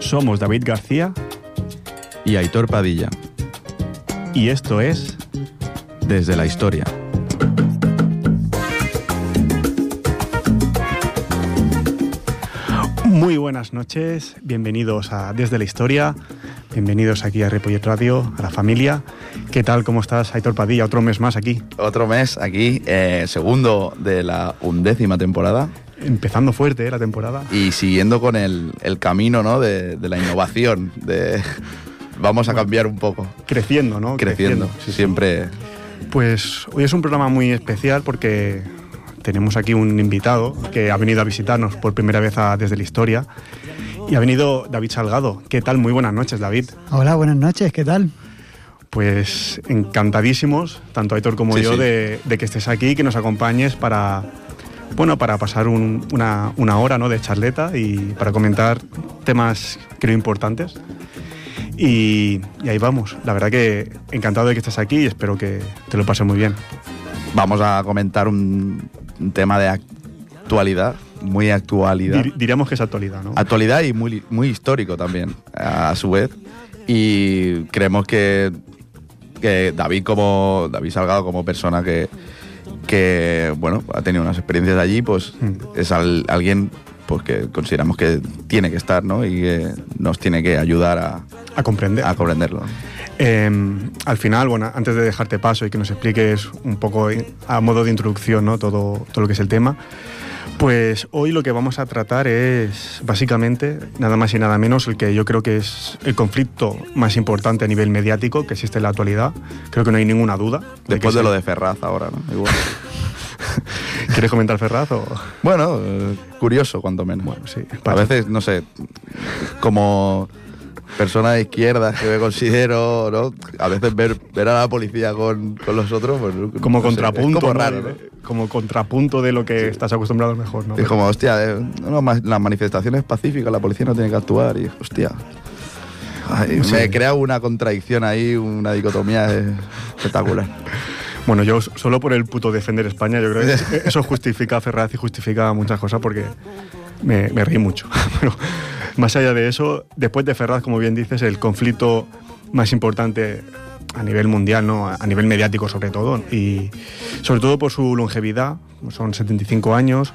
Somos David García y Aitor Padilla. Y esto es Desde la Historia. Muy buenas noches, bienvenidos a Desde la Historia, bienvenidos aquí a Repollet Radio, a la familia. ¿Qué tal? ¿Cómo estás, Aitor Padilla? Otro mes más aquí. Otro mes aquí, eh, segundo de la undécima temporada. Empezando fuerte eh, la temporada. Y siguiendo con el, camino ¿no? de, la innovación, de vamos a cambiar un poco. Creciendo, ¿no? Creciendo, siempre. Pues hoy es un programa muy especial porque tenemos aquí un invitado que ha venido a visitarnos por primera vez desde la historia. Y ha venido David Salgado. ¿Qué tal? Muy buenas noches, David. Hola, buenas noches, ¿qué tal? Pues encantadísimos, tanto Aitor como yo, De, que estés aquí, que nos acompañes para, bueno, para pasar una, hora ¿no? de charleta y para comentar temas, creo, importantes. Y, y, ahí vamos. La verdad que encantado de que estés aquí y espero que te lo pases muy bien. Vamos a comentar un, un tema de actualidad, muy actualidad. diríamos que es actualidad, ¿no? Actualidad y muy, muy histórico también, a, su vez. Y creemos que, que David como David Salgado como persona que, que bueno, ha tenido unas experiencias allí, pues mm. es alguien pues que consideramos que tiene que estar, ¿no? Y que nos tiene que ayudar a, a comprender. A comprenderlo. Em, al final, bueno, antes de dejarte paso y que nos expliques un poco a modo de introducción ¿no? todo, todo lo que es el tema, pues hoy lo que vamos a tratar es básicamente nada más y nada menos el que yo creo que es el conflicto más importante a nivel mediático que existe en la actualidad. Creo que no hay ninguna duda. Después de, lo de Ferraz ahora, ¿no? Igual. ¿Quieres comentar Ferraz o...? Bueno, eh, curioso cuanto menos. Bueno, sí. A veces, no sé, como persona de izquierda que me considero, ¿no? A veces ver, ver a la policía con, con los otros, pues, como contrapunto, como raro, Como contrapunto de lo que estás acostumbrado mejor, ¿no? Es como, hostia, eh, no, las manifestaciones pacíficas, la policía no tiene que actuar y, hostia. Me crea una contradicción ahí, una dicotomía espectacular. Bueno, yo solo por el puto defender España, yo creo que eso justifica a Ferraz y justifica muchas cosas porque me, me reí mucho. Más allá de eso, después de Ferraz, como bien dices, el conflicto más importante a nivel mundial, ¿no? a nivel mediático sobre todo, y sobre todo por su longevidad, son 75 años,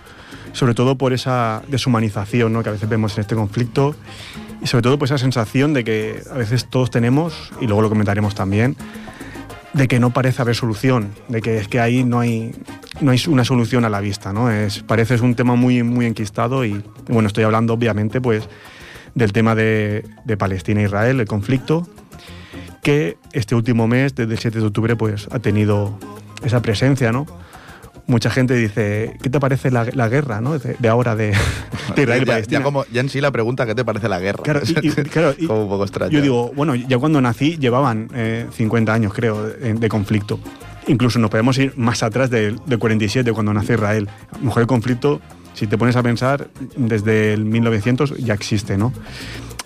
sobre todo por esa deshumanización ¿no? que a veces vemos en este conflicto, y sobre todo por esa sensación de que a veces todos tenemos, y luego lo comentaremos también, de que no parece haber solución, de que es que ahí no hay, no hay una solución a la vista, ¿no? Es, parece es un tema muy, muy enquistado y, bueno, estoy hablando obviamente pues del tema de, de Palestina e Israel, el conflicto, que este último mes, desde el 7 de octubre, pues ha tenido esa presencia, ¿no? Mucha gente dice, ¿qué te parece la, guerra ¿no? de, ahora de, Israel y Palestina? Ya, como, ya en sí la pregunta, ¿qué te parece la guerra? Claro, y, como un poco extraño. Yo digo, bueno, ya cuando nací llevaban 50 eh, años, creo, de, conflicto. Incluso nos podemos ir más atrás del de 47, cuando nace Israel. A lo mejor el conflicto, si te pones a pensar, desde el 1900 ya existe, ¿no?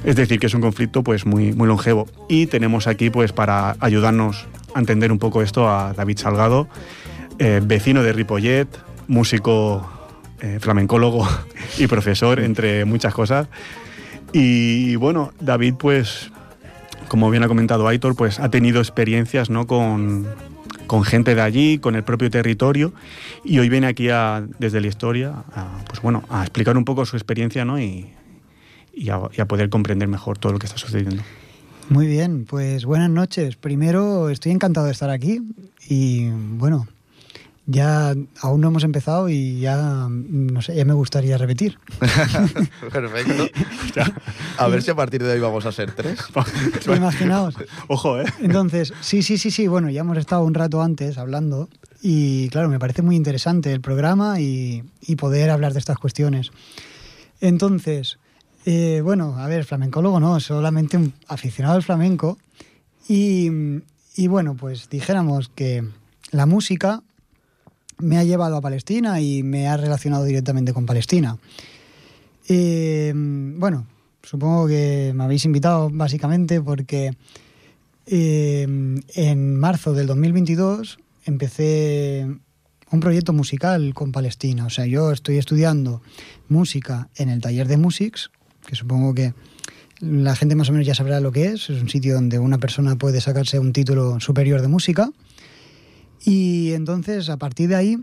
Es decir, que es un conflicto pues muy, muy longevo. Y tenemos aquí, pues para ayudarnos a entender un poco esto, a David Salgado, eh, vecino de Ripollet, músico, eh, flamencólogo y profesor, entre muchas cosas. Y bueno, David, pues, como bien ha comentado Aitor, pues ha tenido experiencias ¿no? con, gente de allí, con el propio territorio, y hoy viene aquí a, desde la historia a, pues bueno, a explicar un poco su experiencia ¿no? y, y a poder comprender mejor todo lo que está sucediendo. Muy bien, pues buenas noches. Primero, estoy encantado de estar aquí y bueno, ya aún no hemos empezado y ya no sé, ya me gustaría repetir. Perfecto. A ver si a partir de hoy vamos a ser tres. Imaginaos. Ojo, ¿eh? Entonces, sí, sí, sí, sí. Bueno, ya hemos estado un rato antes hablando y claro, me parece muy interesante el programa y, poder hablar de estas cuestiones. Entonces, eh, bueno, a ver, flamencólogo no, solamente un aficionado al flamenco. Y, y bueno, pues dijéramos que la música me ha llevado a Palestina y me ha relacionado directamente con Palestina. Eh, bueno, supongo que me habéis invitado básicamente porque eh, en marzo del 2022 empecé un proyecto musical con Palestina. O sea, yo estoy estudiando música en el taller de Musics, que supongo que la gente más o menos ya sabrá lo que es. Es un sitio donde una persona puede sacarse un título superior de música. Y entonces, a partir de ahí,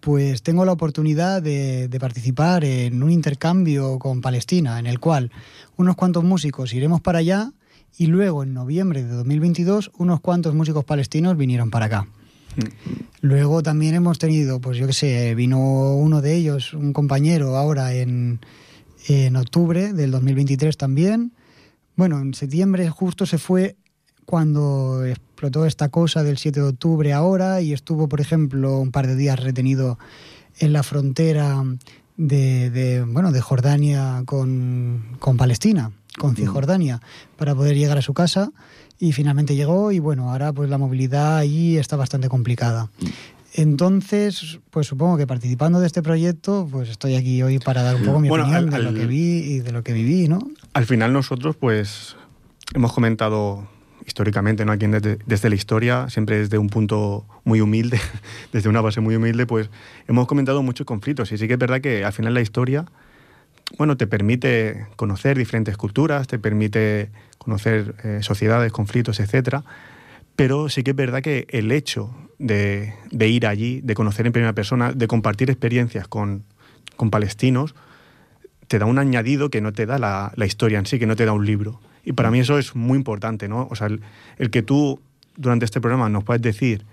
pues tengo la oportunidad de, participar en un intercambio con Palestina, en el cual unos cuantos músicos iremos para allá y luego en noviembre de 2022 unos cuantos músicos palestinos vinieron para acá. Luego también hemos tenido, pues yo qué sé, vino uno de ellos, un compañero ahora en, en octubre del 2023 también. Bueno, en septiembre justo se fue cuando explotó esta cosa del 7 de octubre ahora y estuvo, por ejemplo, un par de días retenido en la frontera de, bueno, de Jordania con, con Palestina, con mm. Cisjordania, para poder llegar a su casa y finalmente llegó y bueno, ahora pues la movilidad allí está bastante complicada. Entonces, pues supongo que participando de este proyecto, pues estoy aquí hoy para dar un poco mi opinión de lo que vi y de lo que viví, ¿no? Al final nosotros, pues, hemos comentado históricamente, ¿no? Aquí desde, desde, la historia, siempre desde un punto muy humilde, desde una base muy humilde, pues hemos comentado muchos conflictos. Y sí que es verdad que al final la historia, bueno, te permite conocer diferentes culturas, te permite conocer eh, sociedades, conflictos, etcétera. Pero sí que es verdad que el hecho de, ir allí, de conocer en primera persona, de compartir experiencias con, palestinos, te da un añadido que no te da la, historia en sí, que no te da un libro. Y para mí eso es muy importante, ¿no? O sea, el, que tú durante este programa nos puedas decir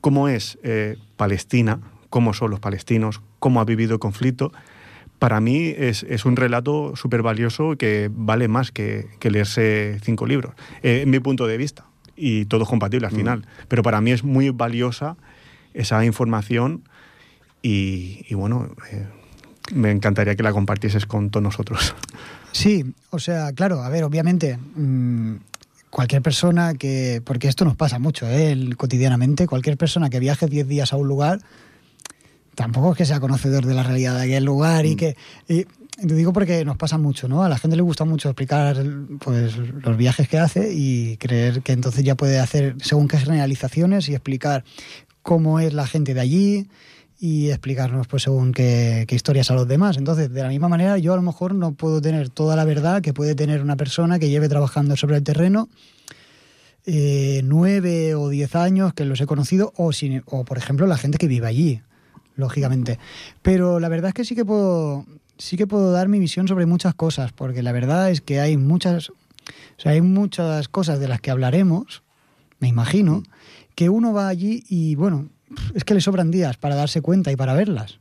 cómo es eh, Palestina, cómo son los palestinos, cómo ha vivido el conflicto, para mí es, un relato súper valioso que vale más que, leerse cinco libros, eh, en mi punto de vista. Y todo es compatible al mm. final. Pero para mí es muy valiosa esa información y, bueno, eh, me encantaría que la compartieses con todos nosotros. Sí, o sea, claro, a ver, obviamente, mm, cualquier persona que, porque esto nos pasa mucho, ¿eh? cotidianamente, cualquier persona que viaje 10 días a un lugar tampoco es que sea conocedor de la realidad de aquel lugar y mm. que... Y, te digo porque nos pasa mucho, ¿no? A la gente le gusta mucho explicar pues, los viajes que hace y creer que entonces ya puede hacer según qué generalizaciones y explicar cómo es la gente de allí y explicarnos pues según qué, historias a los demás. Entonces, de la misma manera, yo a lo mejor no puedo tener toda la verdad que puede tener una persona que lleve trabajando sobre el terreno eh, nueve o diez años que los he conocido o, o, por ejemplo, la gente que vive allí lógicamente. Pero la verdad es que sí que puedo, sí que puedo dar mi visión sobre muchas cosas, porque la verdad es que hay muchas, hay muchas cosas de las que hablaremos, me imagino, que uno va allí y bueno, es que le sobran días para darse cuenta y para verlas.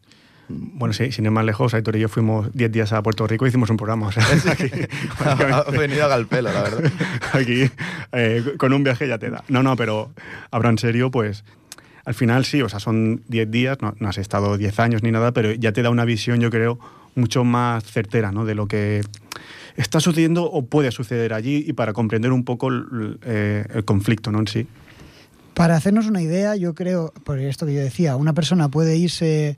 Bueno, sí, sin ir más lejos, Aitor y yo fuimos 10 días a Puerto Rico y hicimos un programa. O sea, aquí, ha venido a Galpelo, la verdad. Aquí, eh, con un viaje ya te da. No, no, pero habrá en serio, pues al final sí, o sea, son 10 días, no, has estado 10 años ni nada, pero ya te da una visión, yo creo, mucho más certera ¿no? de lo que está sucediendo o puede suceder allí y para comprender un poco el, eh, conflicto ¿no? en sí. Para hacernos una idea, yo creo, por esto que yo decía, una persona puede irse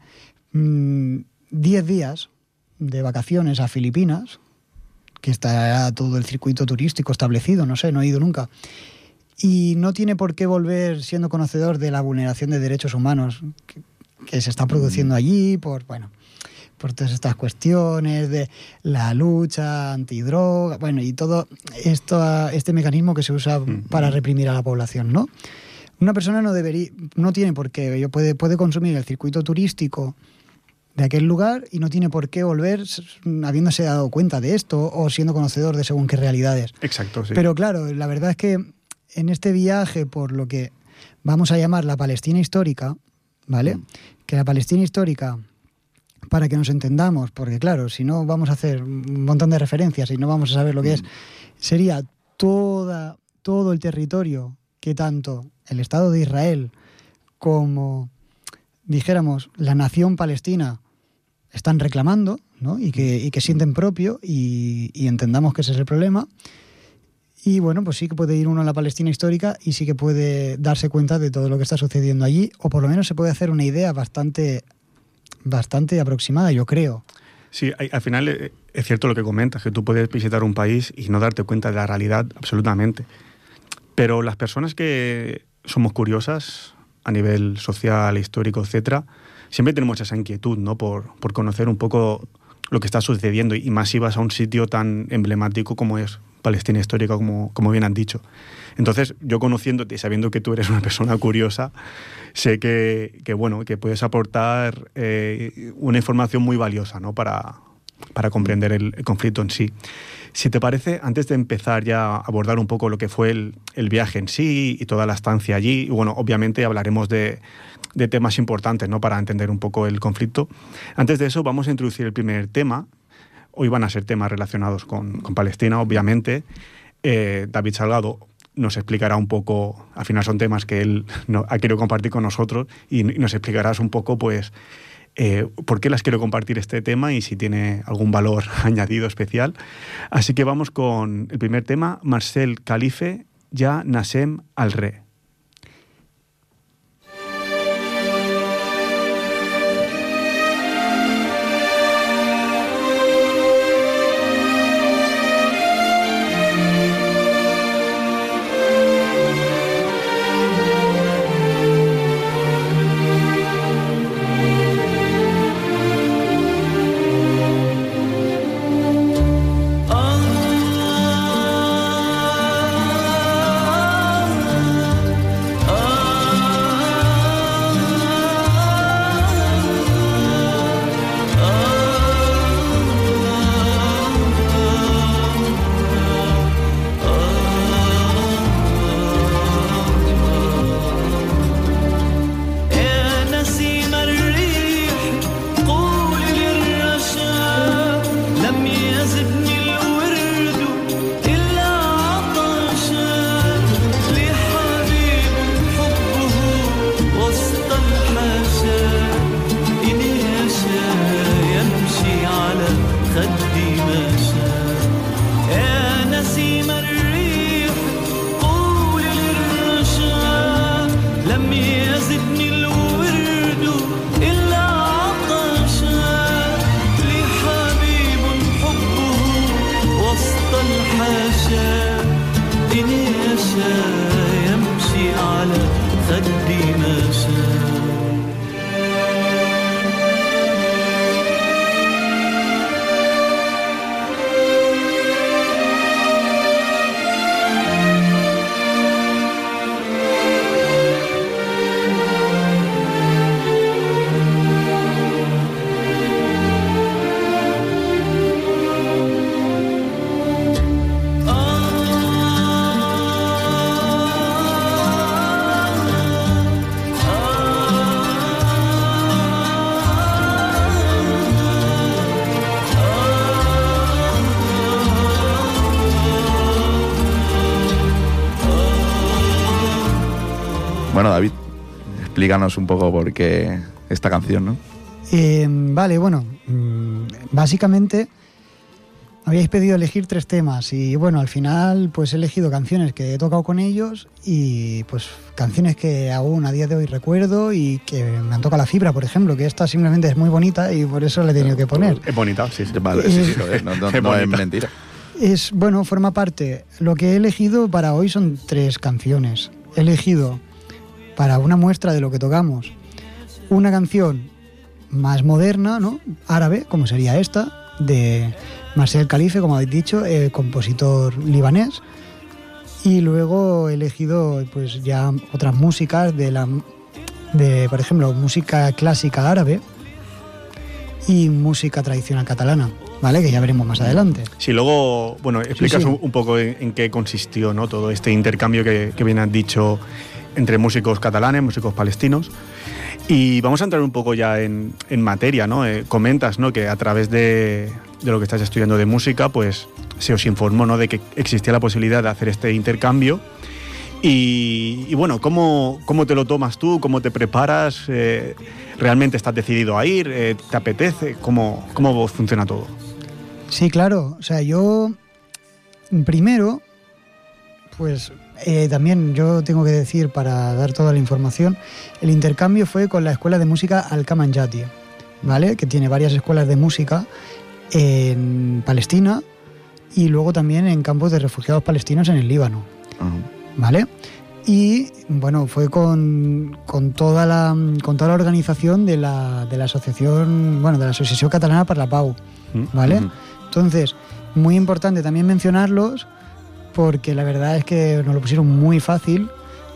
10 mm, días de vacaciones a Filipinas, que está todo el circuito turístico establecido, no sé, no he ido nunca, y no tiene por qué volver siendo conocedor de la vulneración de derechos humanos que, se está produciendo allí, por, bueno, por todas estas cuestiones de la lucha antidroga, bueno, y todo esto, este mecanismo que se usa para reprimir a la población, ¿no? Una persona no debería, no tiene por qué, puede, puede consumir el circuito turístico de aquel lugar y no tiene por qué volver habiéndose dado cuenta de esto o siendo conocedor de según qué realidades. Exacto, sí. Pero claro, la verdad es que en este viaje por lo que vamos a llamar la Palestina histórica, ¿vale? Mm. Que la Palestina histórica, para que nos entendamos, porque claro, si no vamos a hacer un montón de referencias y no vamos a saber lo que es, mm. sería toda, todo el territorio que tanto el Estado de Israel como, dijéramos, la nación palestina están reclamando ¿no? y, que, y que sienten propio y, entendamos que ese es el problema Y bueno, pues sí que puede ir uno a la Palestina histórica y sí que puede darse cuenta de todo lo que está sucediendo allí, o por lo menos se puede hacer una idea bastante, bastante aproximada, yo creo. Sí, al final eh, es cierto lo que comentas, que tú puedes visitar un país y no darte cuenta de la realidad absolutamente. Pero las personas que somos curiosas a nivel social, histórico, etcétera, siempre tenemos esa inquietud, ¿no? Por, por conocer un poco lo que está sucediendo y más si vas a un sitio tan emblemático como es Palestina histórica, como, como bien han dicho. Entonces, yo conociéndote y sabiendo que tú eres una persona curiosa, sé que, que bueno, que puedes aportar eh, una información muy valiosa ¿no? para, para comprender el, conflicto en sí. Si te parece, antes de empezar ya a abordar un poco lo que fue el, viaje en sí y toda la estancia allí, y bueno, obviamente hablaremos de, temas importantes ¿no? para entender un poco el conflicto. Antes de eso, vamos a introducir el primer tema. Hoy van a ser temas relacionados con, Palestina, obviamente. Eh, David Salgado nos explicará un poco, al final son temas que él ha querido compartir con nosotros y, nos explicarás un poco, pues, eh, por qué las quiero compartir este tema y si tiene algún valor añadido especial. Así que vamos con el primer tema, Marcel Calife, Ya Nasem Al-Re. Explícanos un poco por qué esta canción, ¿no? Eh, vale, bueno, mm, básicamente habíais pedido elegir tres temas y bueno, al final pues he elegido canciones que he tocado con ellos y pues canciones que aún a día de hoy recuerdo y que me han tocado la fibra, por ejemplo, que esta simplemente es muy bonita y por eso le he tenido que poner. Es bonita, sí, sí. Vale, sí, sí, es, no, no es mentira. Es, bueno, forma parte. Lo que he elegido para hoy son tres canciones. He elegido para una muestra de lo que tocamos. Una canción más moderna, ¿no? Árabe, como sería esta, de Marcel Khalife, como habéis dicho, el compositor libanés. Y luego he elegido pues ya otras músicas de la de, por ejemplo, música clásica árabe y música tradicional catalana, ¿vale? Que ya veremos más adelante. Sí, luego, bueno, explicas Un, poco en, qué consistió, ¿no? Todo este intercambio que, que bien has dicho entre músicos catalanes, músicos palestinos. Y vamos a entrar un poco ya en, materia, ¿no? Eh, comentas, ¿no? Que a través de, lo que estás estudiando de música, pues se os informó, ¿no? De que existía la posibilidad de hacer este intercambio. Y, bueno, ¿cómo, ¿cómo, te lo tomas tú? ¿Cómo te preparas? Eh, ¿Realmente estás decidido a ir? Eh, ¿Te apetece? ¿Cómo, ¿Cómo funciona todo? Sí, claro. O sea, yo primero pues eh, también yo tengo que decir, para dar toda la información, el intercambio fue con la Escuela de Música Al-Kamanjati, ¿vale? Que tiene varias escuelas de música en Palestina y luego también en campos de refugiados palestinos en el Líbano. ¿vale? Y bueno, fue con, con toda la con toda la organización de la, de la asociación, bueno, de la Asociación Catalana para la Pau, Mm. ¿vale? Ujú. Entonces, muy importante también mencionarlos porque la verdad es que nos lo pusieron muy fácil.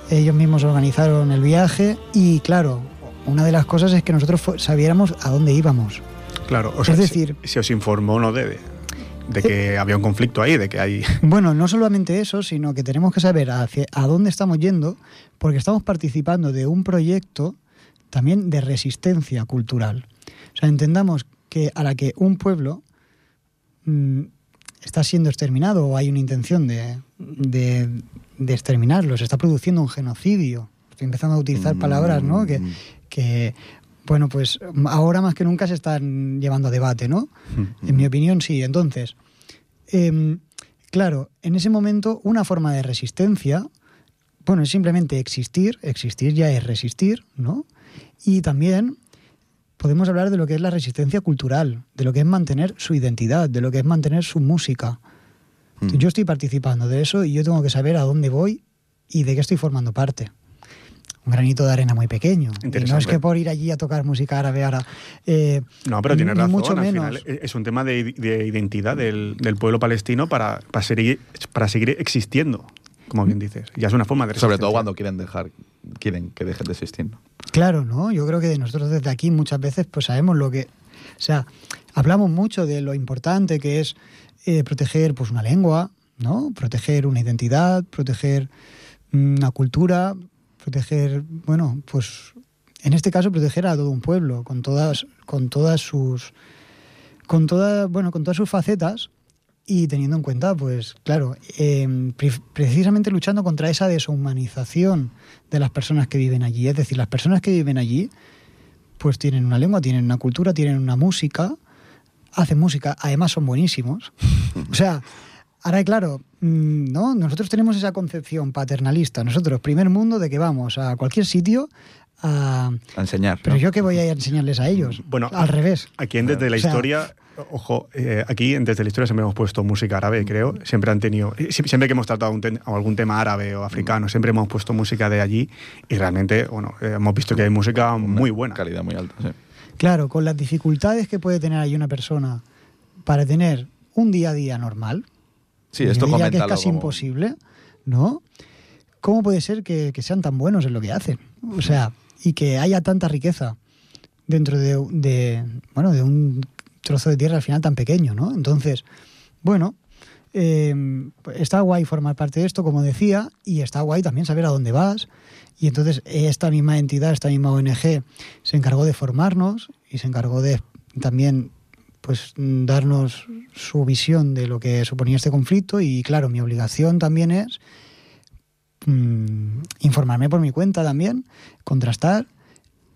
Ellos mismos organizaron el viaje y claro, una de las cosas es que nosotros sabiéramos a dónde íbamos. Claro, o Es sea, si- decir- si, os informó ¿no? de, de, que había un conflicto ahí, de que hay... Bueno, no solamente eso, sino que tenemos que saber hacia, a dónde estamos yendo porque estamos participando de un proyecto también de resistencia cultural. O sea, entendamos que a la que un pueblo mm, está siendo exterminado o hay una intención de, de, de exterminarlo, se está produciendo un genocidio. Estoy empezando a utilizar palabras, ¿no? Que, Mm. que, bueno, pues ahora más que nunca se están llevando a debate, ¿no? En mi opinión, sí. Entonces, em, claro, en ese momento una forma de resistencia, bueno, es simplemente existir, existir ya es resistir, ¿no? Y también podemos hablar de lo que es la resistencia cultural, de lo que es mantener su identidad, de lo que es mantener su música. Mm. Yo estoy participando de eso y yo tengo que saber a dónde voy y de qué estoy formando parte. Un granito de arena muy pequeño. Y no es que por ir allí a tocar música árabe ahora. eh, No, pero tienes razón. mucho al menos. final es un tema de, de identidad del, del pueblo palestino para, para, seguir, para seguir existiendo, como bien dices. Ya es una forma de Sobre todo cuando quieren dejar, quieren que dejen de existir. Claro, ¿no? Yo creo que nosotros desde aquí muchas veces pues sabemos lo que... O sea, hablamos mucho de lo importante que es eh, proteger pues una lengua, ¿no? Proteger una identidad, proteger mm, una cultura, proteger, bueno, pues en este caso proteger a todo un pueblo con todas con todas sus con todas, bueno, con todas sus facetas y teniendo en cuenta, pues claro, eh, pre- precisamente luchando contra esa deshumanización de las personas que viven allí. Es decir, las personas que viven allí, pues tienen una lengua, tienen una cultura, tienen una música, hacen música, además son buenísimos. O sea, ahora claro, mm, ¿no? Nosotros tenemos esa concepción paternalista, nosotros, primer mundo, de que vamos a cualquier sitio a... A enseñar. Pero ¿no? yo qué voy a ir a enseñarles a ellos. Bueno, al revés. Aquí en Desde la O sea- Historia, ojo, eh, aquí en Desde la Historia siempre hemos puesto música árabe, creo. Siempre han tenido, eh, sie- siempre que hemos tratado un ten- algún tema árabe o africano, siempre hemos puesto música de allí y realmente, bueno, eh, hemos visto que hay música muy buena. Calidad muy alta, sí. Claro, con las dificultades que puede tener ahí una persona para tener un día a día normal, Sí, esto diría que es casi como- imposible, ¿no? ¿Cómo puede ser que, que sean tan buenos en lo que hacen? O sea, y que haya tanta riqueza dentro de, de, bueno, de un trozo de tierra al final tan pequeño, ¿no? Entonces, bueno, eh, está guay formar parte de esto, como decía, y está guay también saber a dónde vas. Y entonces esta misma entidad, esta misma ONG, se encargó de formarnos y se encargó de también pues darnos su visión de lo que suponía este conflicto y claro, mi obligación también es mm, informarme por mi cuenta también, contrastar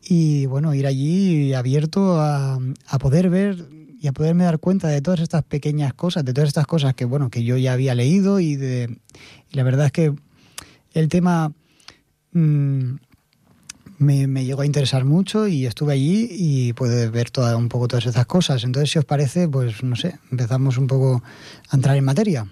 y bueno, ir allí abierto a, a poder ver y a poderme dar cuenta de todas estas pequeñas cosas, de todas estas cosas que bueno, que yo ya había leído y de y la verdad es que el tema mm, me, me llegó a interesar mucho y estuve allí y pude ver toda, un poco todas esas cosas. Entonces, si os parece, pues no sé, empezamos un poco a entrar en materia.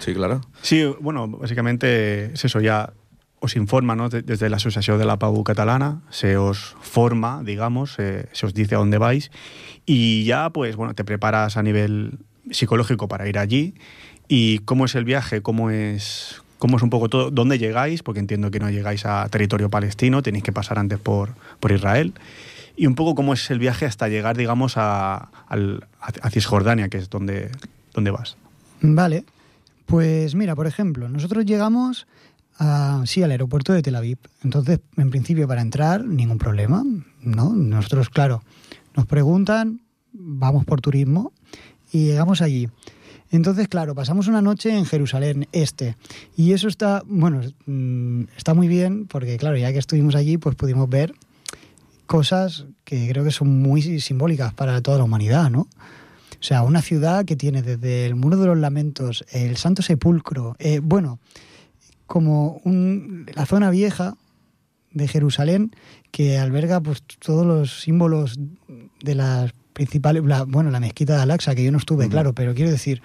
Sí, claro. Sí, bueno, básicamente es eso, ya os informa ¿no? De- desde la Asociación de la PAU catalana, se os forma, digamos, eh, se os dice a dónde vais y ya pues bueno, te preparas a nivel psicológico para ir allí. Y cómo es el viaje, cómo es cómo es un poco todo, dónde llegáis, porque entiendo que no llegáis a territorio palestino, tenéis que pasar antes por, por Israel. Y un poco cómo es el viaje hasta llegar, digamos, a, a Cisjordania, que es donde, donde vas. Vale, pues mira, por ejemplo, nosotros llegamos a, sí, al aeropuerto de Tel Aviv. Entonces, en principio, para entrar, ningún problema, ¿no? Nosotros, claro, nos preguntan, vamos por turismo y llegamos allí. Entonces, claro, pasamos una noche en Jerusalén Este. Y eso está, bueno, mm, está muy bien porque, claro, ya que estuvimos allí, pues pudimos ver cosas que creo que son muy simbólicas para toda la humanidad, ¿no? O sea, una ciudad que tiene desde el Muro de los Lamentos, el Santo Sepulcro, eh, bueno, como un, la zona vieja de Jerusalén que alberga pues todos los símbolos de las principales, la- bueno, la mezquita de Al-Aqsa, que yo no estuve, claro, pero quiero decir,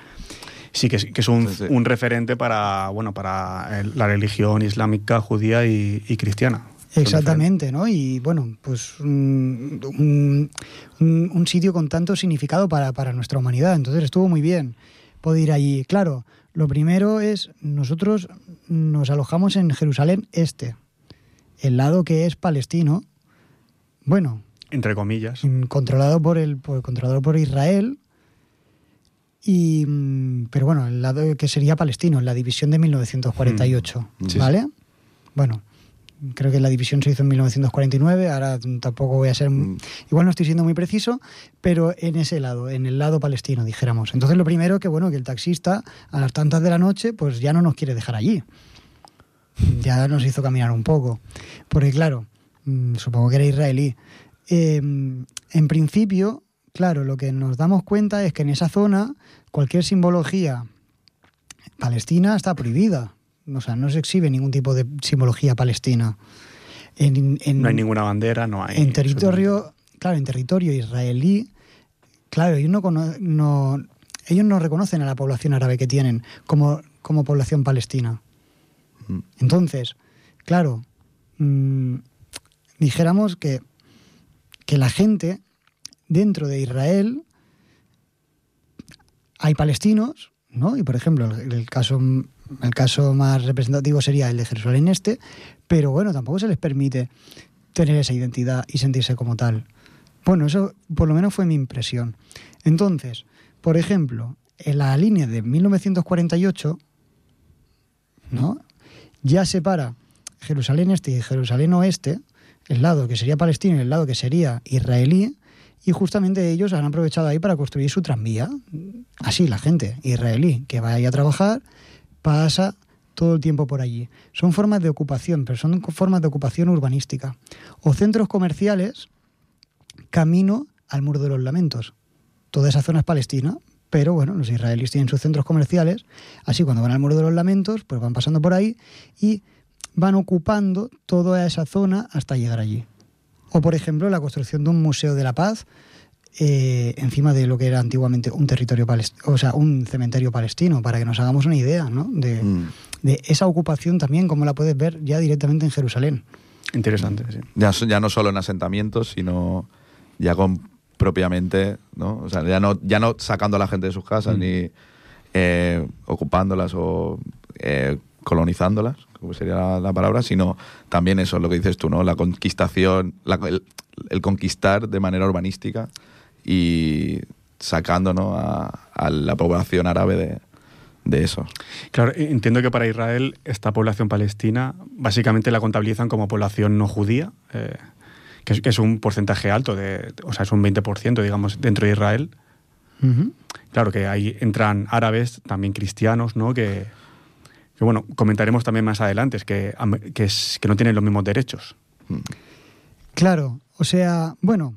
Sí, que es, que es un, Sí, sí. un referente para, bueno, para el- la religión islámica, judía y, y cristiana. Exactamente, ¿no? Y bueno, pues un, un- un- un sitio con tanto significado para, para nuestra humanidad. Entonces estuvo muy bien poder ir allí. Claro, lo primero es, nosotros nos alojamos en Jerusalén Este, el lado que es palestino, bueno, Entre comillas. controlado por el por, controlado por Israel. Y, mm, pero bueno, el lado que sería palestino, en la división de 1948, Mm. Sí, ¿vale? Bueno, creo que la división se hizo en 1949, ahora tampoco voy a ser... Mm. Igual no estoy siendo muy preciso, pero en ese lado, en el lado palestino, dijéramos. Entonces lo primero que, bueno, que el taxista a las tantas de la noche, pues ya no nos quiere dejar allí. Ya nos hizo caminar un poco. Porque claro, mm, supongo que era israelí. Eh, en principio, claro, lo que nos damos cuenta es que en esa zona cualquier simbología palestina está prohibida. O sea, no se exhibe ningún tipo de simbología palestina. En, en- No hay ninguna bandera, no hay. en territorio, claro, en territorio israelí, claro, ellos no, cono- no- ellos no reconocen a la población árabe que tienen como, como población palestina. Mm. Entonces, claro, mm, dijéramos que, que la gente dentro de Israel hay palestinos, ¿no? Y por ejemplo, el, el caso el caso más representativo sería el de Jerusalén Este, pero bueno, tampoco se les permite tener esa identidad y sentirse como tal. Bueno, eso por lo menos fue mi impresión. Entonces, por ejemplo, en la línea de 1948, ¿no? Ya separa Jerusalén Este y Jerusalén Oeste, el lado que sería palestino y el lado que sería israelí, y justamente ellos han aprovechado ahí para construir su tranvía. Así la gente israelí que va a trabajar pasa todo el tiempo por allí. Son formas de ocupación, pero son formas de ocupación urbanística. O centros comerciales camino al Muro de los Lamentos. Toda esa zona es palestina, pero bueno, los israelíes tienen sus centros comerciales, así cuando van al Muro de los Lamentos, pues van pasando por ahí y van ocupando toda esa zona hasta llegar allí. O por ejemplo, la construcción de un museo de la paz eh, encima de lo que era antiguamente un territorio palestino, o sea, un cementerio palestino, para que nos hagamos una idea, ¿no? De, Mm. de esa ocupación también, como la puedes ver ya directamente en Jerusalén. Interesante, sí. Ya, no solo en asentamientos, sino ya con propiamente, ¿no? O sea, ya no, ya no sacando a la gente de sus casas Mm. ni eh, ocupándolas o eh, colonizándolas, como sería la, la palabra, sino también eso, lo que dices tú, ¿no? La conquistación, la- el, el conquistar de manera urbanística y sacando ¿no? a, a la población árabe de, de eso. Claro, e- entiendo que para Israel esta población palestina básicamente la contabilizan como población no judía, eh, que, es, que es un porcentaje alto, de, o sea, es un 20%, digamos, dentro de Israel. Claro que ahí entran árabes, también cristianos, ¿no? Que, que, bueno, comentaremos también más adelante, es que, es, que no tienen los mismos derechos. Claro, o sea, bueno,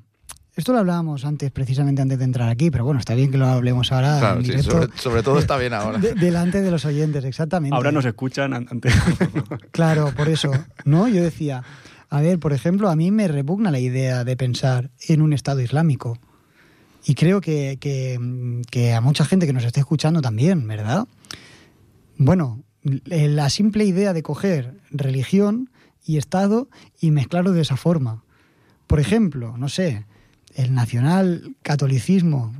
esto lo hablábamos antes, precisamente antes de entrar aquí, pero bueno, está bien que lo hablemos ahora Claro, en sí, sobre, sobre todo está bien ahora. de- delante de los oyentes, exactamente. Ahora nos escuchan an- antes. Claro, por eso, ¿no? Yo decía, a ver, por ejemplo, a mí me repugna la idea de pensar en un Estado islámico. Y creo que, que- que a mucha gente que nos esté escuchando también, ¿verdad? Bueno, eh, la simple idea de coger religión y Estado y mezclarlo de esa forma. Por ejemplo, no sé, el nacional catolicismo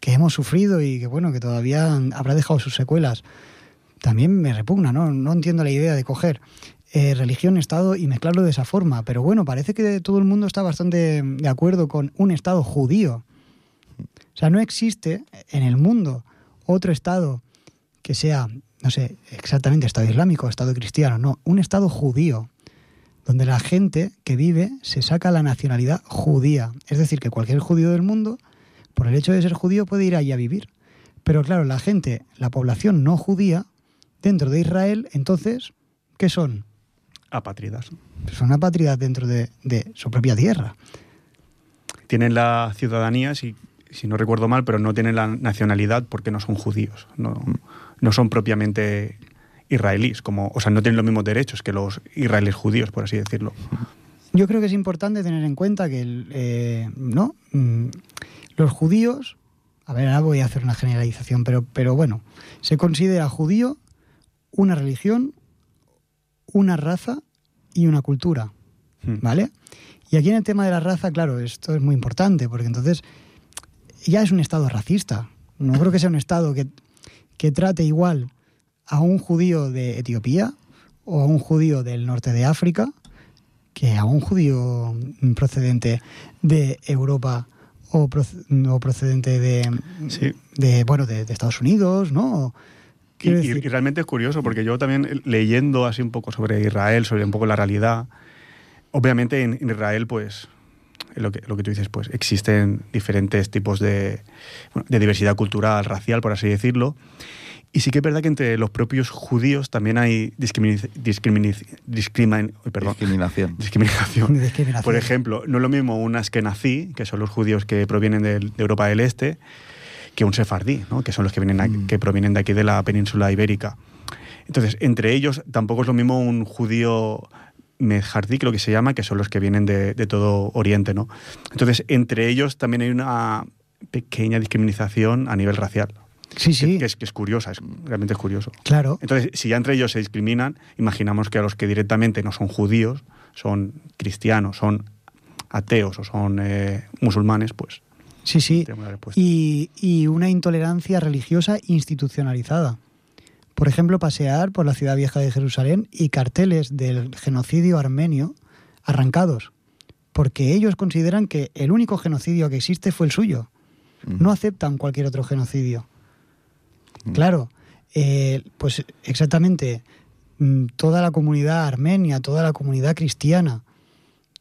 que hemos sufrido y que bueno, que todavía habrá dejado sus secuelas, también me repugna, ¿no? No entiendo la idea de coger eh, religión, Estado y mezclarlo de esa forma. Pero bueno, parece que todo el mundo está bastante de acuerdo con un Estado judío. O sea, no existe en el mundo otro Estado que sea, no sé, exactamente Estado islámico, Estado cristiano, no, un Estado judío, donde la gente que vive se saca la nacionalidad judía. Es decir, que cualquier judío del mundo, por el hecho de ser judío, puede ir allí a vivir. Pero claro, la gente, la población no judía, dentro de Israel, entonces, ¿qué son? Apátridas. Son apátridas dentro de, de su propia tierra. Tienen la ciudadanía, si, si no recuerdo mal, pero no tienen la nacionalidad porque no son judíos. No, no son propiamente israelíes, como, o sea, no tienen los mismos derechos que los israelíes judíos, por así decirlo. Yo creo que es importante tener en cuenta que eh, ¿no? Mm, los judíos, a ver, ahora voy a hacer una generalización, pero, pero bueno, se considera judío una religión, una raza y una cultura, Hmm. ¿vale? Y aquí en el tema de la raza, claro, esto es muy importante, porque entonces ya es un Estado racista. No creo que sea un Estado que, que trate igual a un judío de Etiopía o a un judío del norte de África que a un judío procedente de Europa o, proce- o procedente de, Sí. de bueno de, de Estados Unidos, ¿no? Y, realmente es curioso, porque yo también leyendo así un poco sobre Israel, sobre un poco la realidad, obviamente en, en Israel, pues, lo que, lo que tú dices, pues existen diferentes tipos de, bueno, de diversidad cultural, racial, por así decirlo. Y sí que es verdad que entre los propios judíos también hay discriminación. perdón, Discriminación. discriminación. Discriminación. Por ejemplo, no es lo mismo un askenazí, que son los judíos que provienen de Europa del Este, que un sefardí, ¿no? que son los que, vienen aquí- Mm. que provienen de aquí de la península ibérica. Entonces, entre ellos tampoco es lo mismo un judío mejardí, que lo que se llama, que son los que vienen de, de todo Oriente. ¿no? Entonces, entre ellos también hay una pequeña discriminación a nivel racial, sí, sí, que, que es, que es curiosa, es, realmente es curioso. claro. Entonces, si ya entre ellos se discriminan, imaginamos que a los que directamente no son judíos, son cristianos, son ateos o son eh, musulmanes, pues Sí, sí. Y, y una intolerancia religiosa institucionalizada. Por ejemplo, pasear por la ciudad vieja de Jerusalén y carteles del genocidio armenio arrancados, porque ellos consideran que el único genocidio que existe fue el suyo. No aceptan cualquier otro genocidio. Mm. Claro, eh, pues exactamente, mm, toda la comunidad armenia, toda la comunidad cristiana,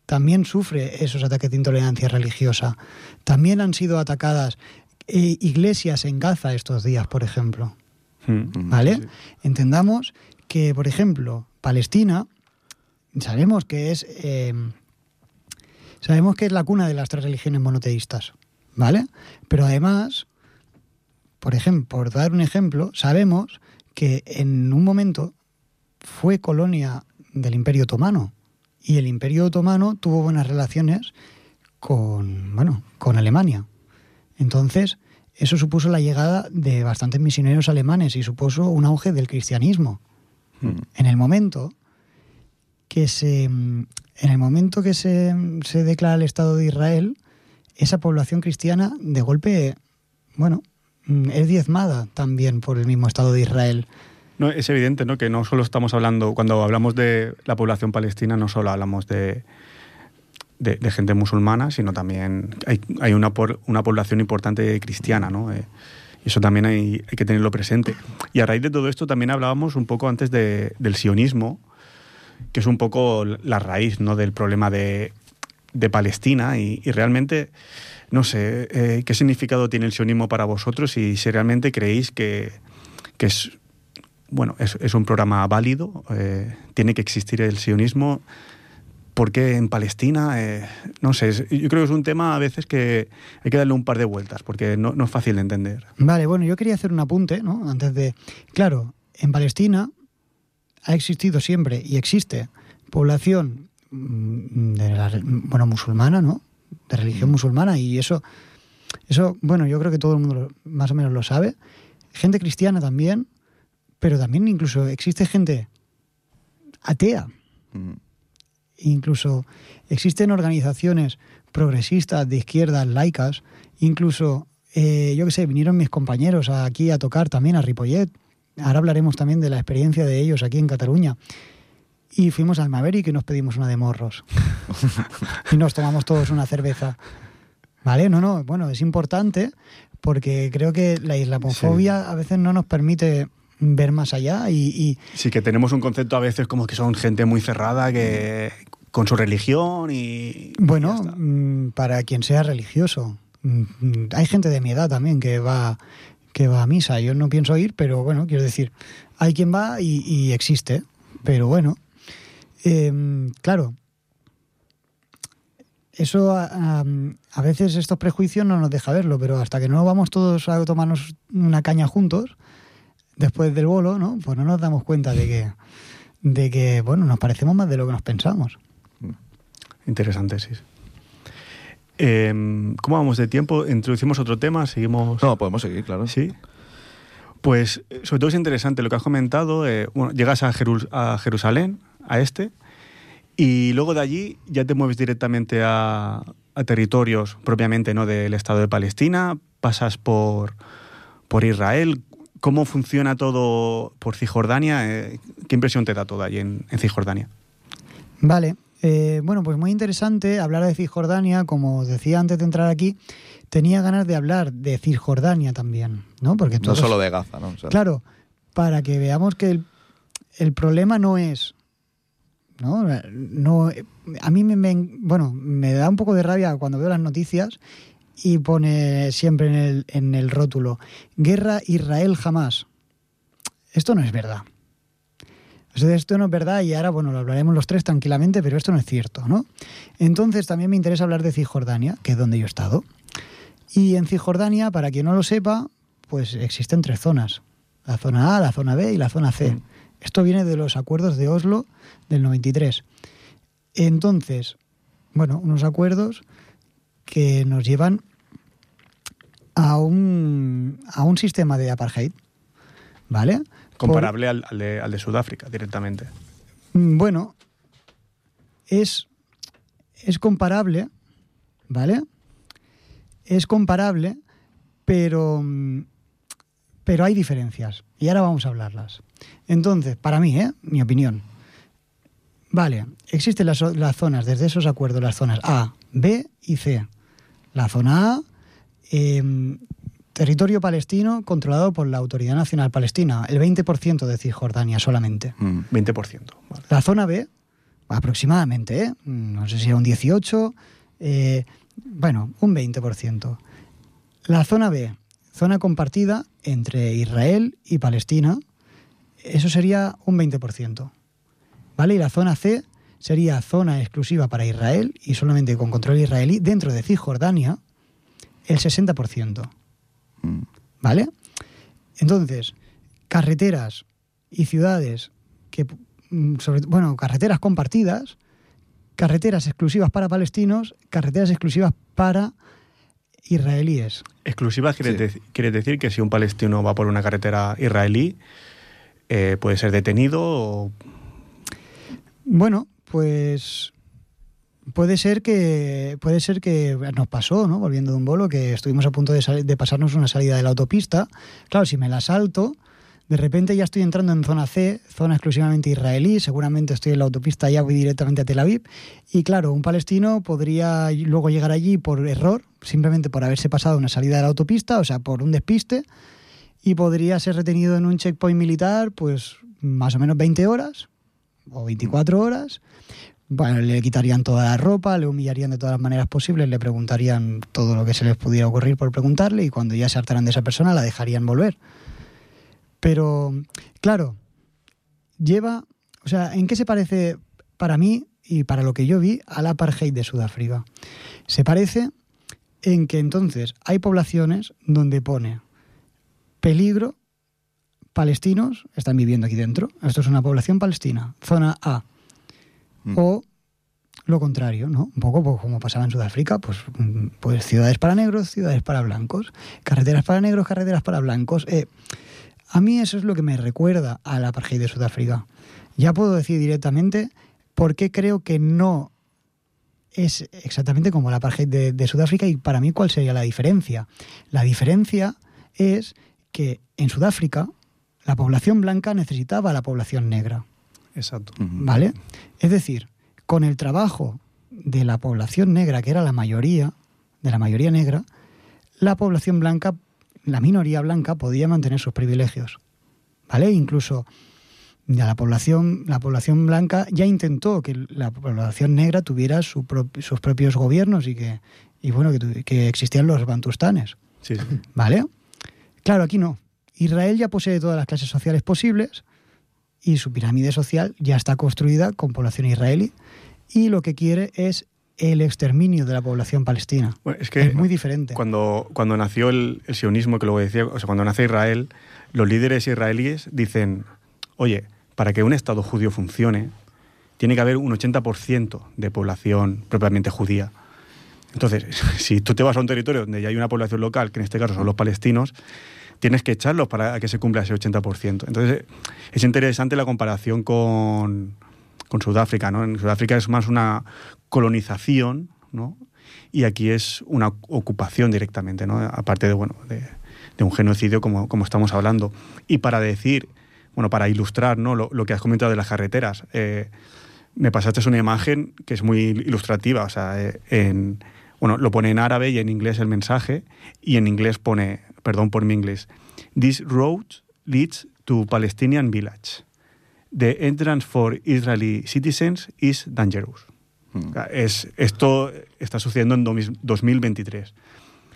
también sufre esos ataques de intolerancia religiosa. También han sido atacadas eh, iglesias en Gaza estos días, por ejemplo. Mm. ¿Vale? Sí, sí. Entendamos que, por ejemplo, Palestina, sabemos que es eh, sabemos que es la cuna de las tres religiones monoteístas, ¿vale? Pero además, por ejemplo, por dar un ejemplo, sabemos que en un momento fue colonia del Imperio Otomano y el Imperio Otomano tuvo buenas relaciones con, bueno, con Alemania. Entonces, eso supuso la llegada de bastantes misioneros alemanes y supuso un auge del cristianismo. Mm. En el momento que se en el momento que se, se declara el Estado de Israel, esa población cristiana de golpe, bueno, es diezmada también por el mismo Estado de Israel. No, es evidente ¿no? que no solo estamos hablando, cuando hablamos de la población palestina, no solo hablamos de, de, gente musulmana, sino también hay, hay una, por- una población importante cristiana, ¿no? Eh, eso también hay, hay que tenerlo presente. Y a raíz de todo esto también hablábamos un poco antes de- del sionismo, que es un poco la raíz ¿no? del problema de, de Palestina y, realmente, no sé, eh, ¿qué significado tiene el sionismo para vosotros y si realmente creéis que, que es, bueno, es, es un programa válido, eh, tiene que existir el sionismo? ¿Por qué en Palestina? Eh, no sé, yo creo que es un tema a veces que hay que darle un par de vueltas porque no, no es fácil de entender. Vale, bueno, yo quería hacer un apunte, ¿no? Antes de. Claro, en Palestina ha existido siempre y existe población de la, bueno, musulmana, ¿no? De religión musulmana y eso, eso, bueno, yo creo que todo el mundo más o menos lo sabe. Gente cristiana también, pero también incluso existe gente atea. Mm. Incluso existen organizaciones progresistas de izquierdas laicas, incluso, eh, yo qué sé, vinieron mis compañeros aquí a tocar también a Ripollet. Ahora hablaremos también de la experiencia de ellos aquí en Cataluña. Y fuimos al Maverick y nos pedimos una de morros. y nos tomamos todos una cerveza. ¿Vale? No, no, bueno, es importante porque creo que la islamofobia a veces no nos permite ver más allá y, y- Sí, que tenemos un concepto a veces como que son gente muy cerrada, que con su religión y... Bueno, y mm, para quien sea religioso. Mm, mm, Hay gente de mi edad también que va que va a misa. Yo no pienso ir, pero bueno, quiero decir, hay quien va y, y existe. Pero bueno, Em, claro, eso a, a- a veces estos prejuicios no nos deja verlo, pero hasta que no vamos todos a tomarnos una caña juntos, después del bolo, ¿no? Pues no nos damos cuenta de que, de que, bueno, nos parecemos más de lo que nos pensamos. Interesante, sí. Eh, ¿Cómo vamos de tiempo? ¿Introducimos otro tema? ¿Seguimos? No, podemos seguir, claro. Sí. Pues eh, sobre todo es interesante lo que has comentado. eh, bueno, llegas a, Jerus- a Jerusalén, a este, y luego de allí ya te mueves directamente a, a territorios propiamente no del Estado de Palestina, pasas por, por Israel. ¿Cómo funciona todo por Cisjordania? Eh, ¿Qué impresión te da todo allí en, en Cisjordania? Vale, eh, bueno, pues muy interesante hablar de Cisjordania, como os decía antes de entrar aquí, tenía ganas de hablar de Cisjordania también, ¿no? Porque No solo de Gaza, ¿no? O sea, Claro, para que veamos que el, el problema no es. ¿No? No, a mí me, bueno, me da un poco de rabia cuando veo las noticias y pone siempre en el, en el rótulo Guerra Israel jamás. Esto no es verdad. Esto no es verdad y ahora, bueno, lo hablaremos los tres tranquilamente, pero esto no es cierto, ¿no? Entonces también me interesa hablar de Cisjordania, que es donde yo he estado. Y en Cisjordania, para quien no lo sepa, pues existen tres zonas. La zona A, la zona B y la zona C. Esto viene de los acuerdos de Oslo del 93. Entonces, bueno, unos acuerdos que nos llevan a un, a un sistema de apartheid, ¿vale? Por- Comparable al, al de, al de Sudáfrica directamente. Mm, Bueno, es, es comparable, ¿vale? Es comparable, pero, mm, pero hay diferencias. Y ahora vamos a hablarlas. Entonces, para mí, ¿eh? mi opinión. Vale, existen las, las zonas, desde esos acuerdos, las zonas A, B y C. La zona A, eh, territorio palestino controlado por la Autoridad Nacional Palestina, el 20% de Cisjordania solamente. mm, 20%. vale. La zona B, aproximadamente, ¿eh? no sé si era un 18, eh, bueno, un 20%. La zona B, zona compartida entre Israel y Palestina, eso sería un 20%. ¿Vale? Y la zona C sería zona exclusiva para Israel y solamente con control israelí dentro de Cisjordania, el 60%. mm. ¿Vale? Entonces, carreteras y ciudades que, mm, sobre, bueno, carreteras compartidas, carreteras exclusivas para palestinos, carreteras exclusivas para israelíes. Exclusivas quiere, Sí. deci- quiere decir que si un palestino va por una carretera israelí, eh, puede ser detenido o Bueno, pues puede ser que puede ser que nos pasó, ¿no? Volviendo de un bolo que estuvimos a punto de, sal- de pasarnos una salida de la autopista. Claro, si me la salto, de repente ya estoy entrando en zona C, zona exclusivamente israelí, seguramente estoy en la autopista ya voy directamente a Tel Aviv y claro, un palestino podría luego llegar allí por error, simplemente por haberse pasado una salida de la autopista, o sea, por un despiste y podría ser retenido en un checkpoint militar pues más o menos 20 horas o 24 horas. Bueno, le quitarían toda la ropa, le humillarían de todas las maneras posibles, le preguntarían todo lo que se les pudiera ocurrir por preguntarle y cuando ya se hartaran de esa persona la dejarían volver. Pero, claro, lleva, o sea, ¿en qué se parece para mí y para lo que yo vi al apartheid de Sudáfrica? Se parece en que entonces hay poblaciones donde pone peligro palestinos están viviendo aquí dentro. Esto es una población palestina, zona A. Mm. O lo contrario, ¿no? Un poco pues, como pasaba en Sudáfrica, pues, pues ciudades para negros, ciudades para blancos, carreteras para negros, carreteras para blancos. Eh, a mí eso es lo que me recuerda al apartheid de Sudáfrica. Ya puedo decir directamente por qué creo que no es exactamente como el apartheid de, de Sudáfrica y para mí cuál sería la diferencia. La diferencia es que en Sudáfrica la población blanca necesitaba a la población negra. Exacto. ¿Vale? Es decir, con el trabajo de la población negra, que era la mayoría, de la mayoría negra, la población blanca, la minoría blanca, podía mantener sus privilegios. ¿Vale? Incluso ya la población, la población blanca ya intentó que la población negra tuviera su pro- sus propios gobiernos y que, y bueno, que, existían los bantustanes. Sí, sí. ¿Vale? Claro, aquí no. Israel ya posee todas las clases sociales posibles y su pirámide social ya está construida con población israelí y lo que quiere es el exterminio de la población palestina. Bueno, es que es muy diferente. Cuando, cuando nació el, el sionismo, que luego decía, o sea, cuando nace Israel, los líderes israelíes dicen, oye, para que un Estado judío funcione, tiene que haber un 80% de población propiamente judía. Entonces, si tú te vas a un territorio donde ya hay una población local, que en este caso son los palestinos, tienes que echarlos para que se cumpla ese 80%. Entonces, es interesante la comparación con, con Sudáfrica. ¿no? En Sudáfrica es más una colonización, ¿no? y aquí es una ocupación directamente, ¿no? aparte de, bueno, de, un genocidio como, como, estamos hablando. Y para decir, bueno, para ilustrar ¿no? lo, que has comentado de las carreteras, eh, me pasaste una imagen que es muy ilustrativa, o sea, eh, en, bueno, lo pone en árabe y en inglés el mensaje, y en inglés pone, perdón por mi inglés, This road leads to Palestinian village. The entrance for Israeli citizens is dangerous. Hmm. Es, esto está sucediendo en 2023.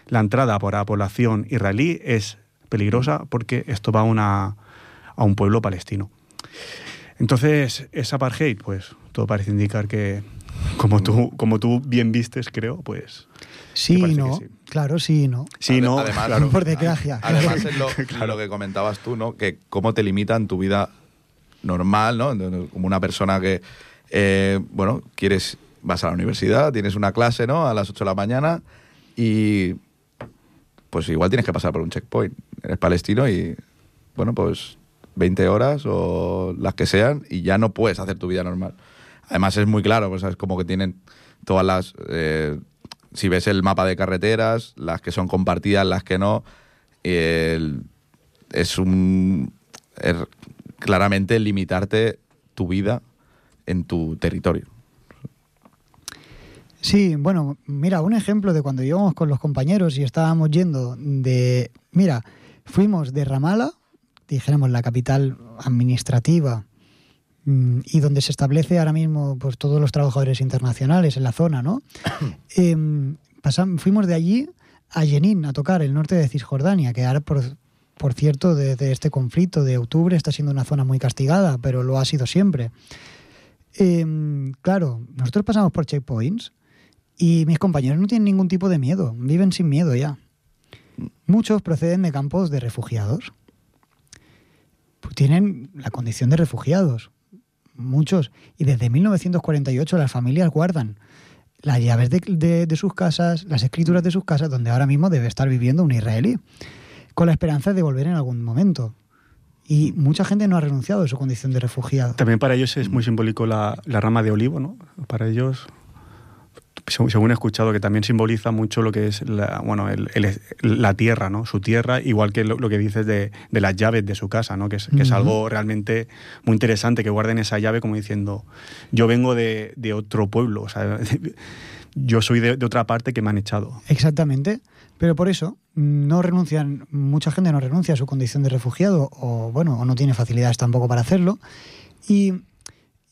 La entrada por la población israelí es peligrosa porque esto va a, una, a un pueblo palestino. Entonces, esa apartheid, pues todo parece indicar que, como tú, como tú bien vistes, creo, pues... Sí, no, sí. claro, sí, no. Sí, no, además, claro. por desgracia. Además, es lo, claro. lo, que comentabas tú, ¿no? Que cómo te limitan tu vida normal, ¿no? Como una persona que, eh, bueno, quieres, vas a la universidad, tienes una clase, ¿no? A las 8 de la mañana y pues igual tienes que pasar por un checkpoint. Eres palestino y, bueno, pues 20 horas o las que sean y ya no puedes hacer tu vida normal. Además es muy claro, pues es como que tienen todas las... Eh, si ves el mapa de carreteras, las que son compartidas, las que no, es un... Es claramente limitarte tu vida en tu territorio. Sí, bueno, mira, un ejemplo de cuando íbamos con los compañeros y estábamos yendo de... Mira, fuimos de Ramala, dijéramos la capital administrativa y donde se establece ahora mismo pues todos los trabajadores internacionales en la zona, ¿no? eh, pasamos, fuimos de allí a Jenin a tocar el norte de Cisjordania, que ahora por, por cierto desde este conflicto de octubre está siendo una zona muy castigada, pero lo ha sido siempre. Eh, claro, nosotros pasamos por checkpoints y mis compañeros no tienen ningún tipo de miedo, viven sin miedo ya. Muchos proceden de campos de refugiados. Pues tienen la condición de refugiados muchos. Y desde 1948 las familias guardan las llaves de, sus casas, las escrituras de sus casas, donde ahora mismo debe estar viviendo un israelí, con la esperanza de volver en algún momento. Y mucha gente no ha renunciado a su condición de refugiado. También para ellos es muy simbólico la, la rama de olivo, ¿no? Para ellos según he escuchado, que también simboliza mucho lo que es la, bueno, el, el, la tierra, ¿no? Su tierra, igual que lo, lo que dices de, de, las llaves de su casa, ¿no? Que es, que uh -huh. es, algo realmente muy interesante, que guarden esa llave como diciendo, yo vengo de, de otro pueblo, o sea, yo soy de, de, otra parte que me han echado. Exactamente, pero por eso no renuncian, mucha gente no renuncia a su condición de refugiado, o bueno, o no tiene facilidades tampoco para hacerlo, y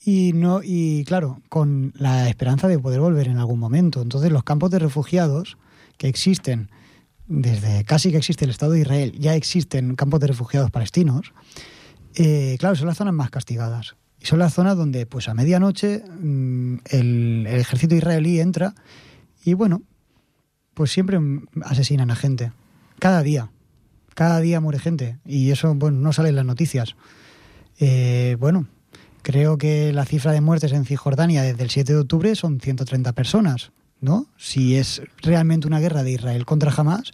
y no y claro con la esperanza de poder volver en algún momento. Entonces los campos de refugiados que existen desde casi que existe el Estado de Israel ya existen campos de refugiados palestinos eh, claro son las zonas más castigadas. Y son las zonas donde pues a medianoche mmm, el, el ejército israelí entra y bueno pues siempre asesinan a gente. Cada día. Cada día muere gente. Y eso bueno no sale en las noticias. Eh, bueno Creo que la cifra de muertes en Cisjordania desde el 7 de octubre son 130 personas, ¿no? Si es realmente una guerra de Israel contra Hamas,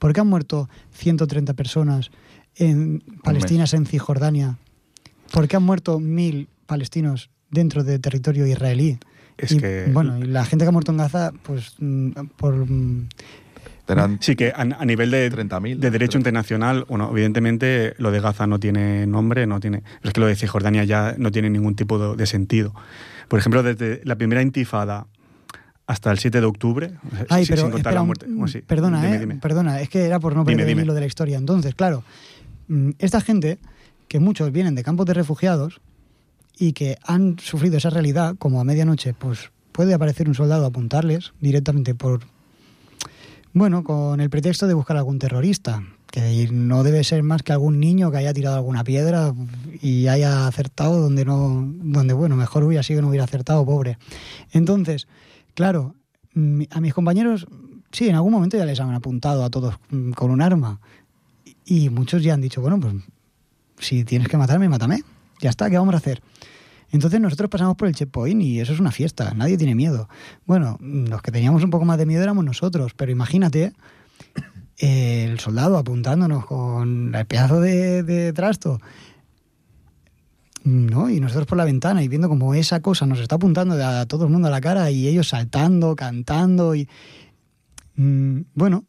¿por qué han muerto 130 personas en palestinas en Cisjordania? ¿Por qué han muerto mil palestinos dentro del territorio israelí? Es y, que... Bueno, y la gente que ha muerto en Gaza, pues por Eran sí, que a, a nivel de, de derecho internacional, bueno, evidentemente lo de Gaza no tiene nombre, no tiene, es que lo de Cisjordania ya no tiene ningún tipo de, de sentido. Por ejemplo, desde la primera intifada hasta el 7 de octubre, Ay, pero, sin contar espera, la muerte. Bueno, sí. Perdona, dime, eh, dime. perdona, es que era por no perder dime, el hilo de la historia. Entonces, claro, mm, esta gente, que muchos vienen de campos de refugiados y que han sufrido esa realidad, como a medianoche, pues puede aparecer un soldado a apuntarles directamente por bueno, con el pretexto de buscar algún terrorista, que no debe ser más que algún niño que haya tirado alguna piedra y haya acertado donde no, donde bueno, mejor hubiera sido no hubiera acertado, pobre. Entonces, claro, a mis compañeros, sí, en algún momento ya les han apuntado a todos mm, con un arma. Y muchos ya han dicho, bueno, pues si tienes que matarme, mátame. Ya está, ¿qué vamos a hacer? Entonces nosotros pasamos por el checkpoint y eso es una fiesta, nadie tiene miedo. Bueno, los que teníamos un poco más de miedo éramos nosotros, pero imagínate eh, el soldado apuntándonos con el pedazo de, trasto ¿no? Y nosotros por la ventana y viendo como esa cosa nos está apuntando a todo el mundo a la cara y ellos saltando, cantando y... Mm, bueno,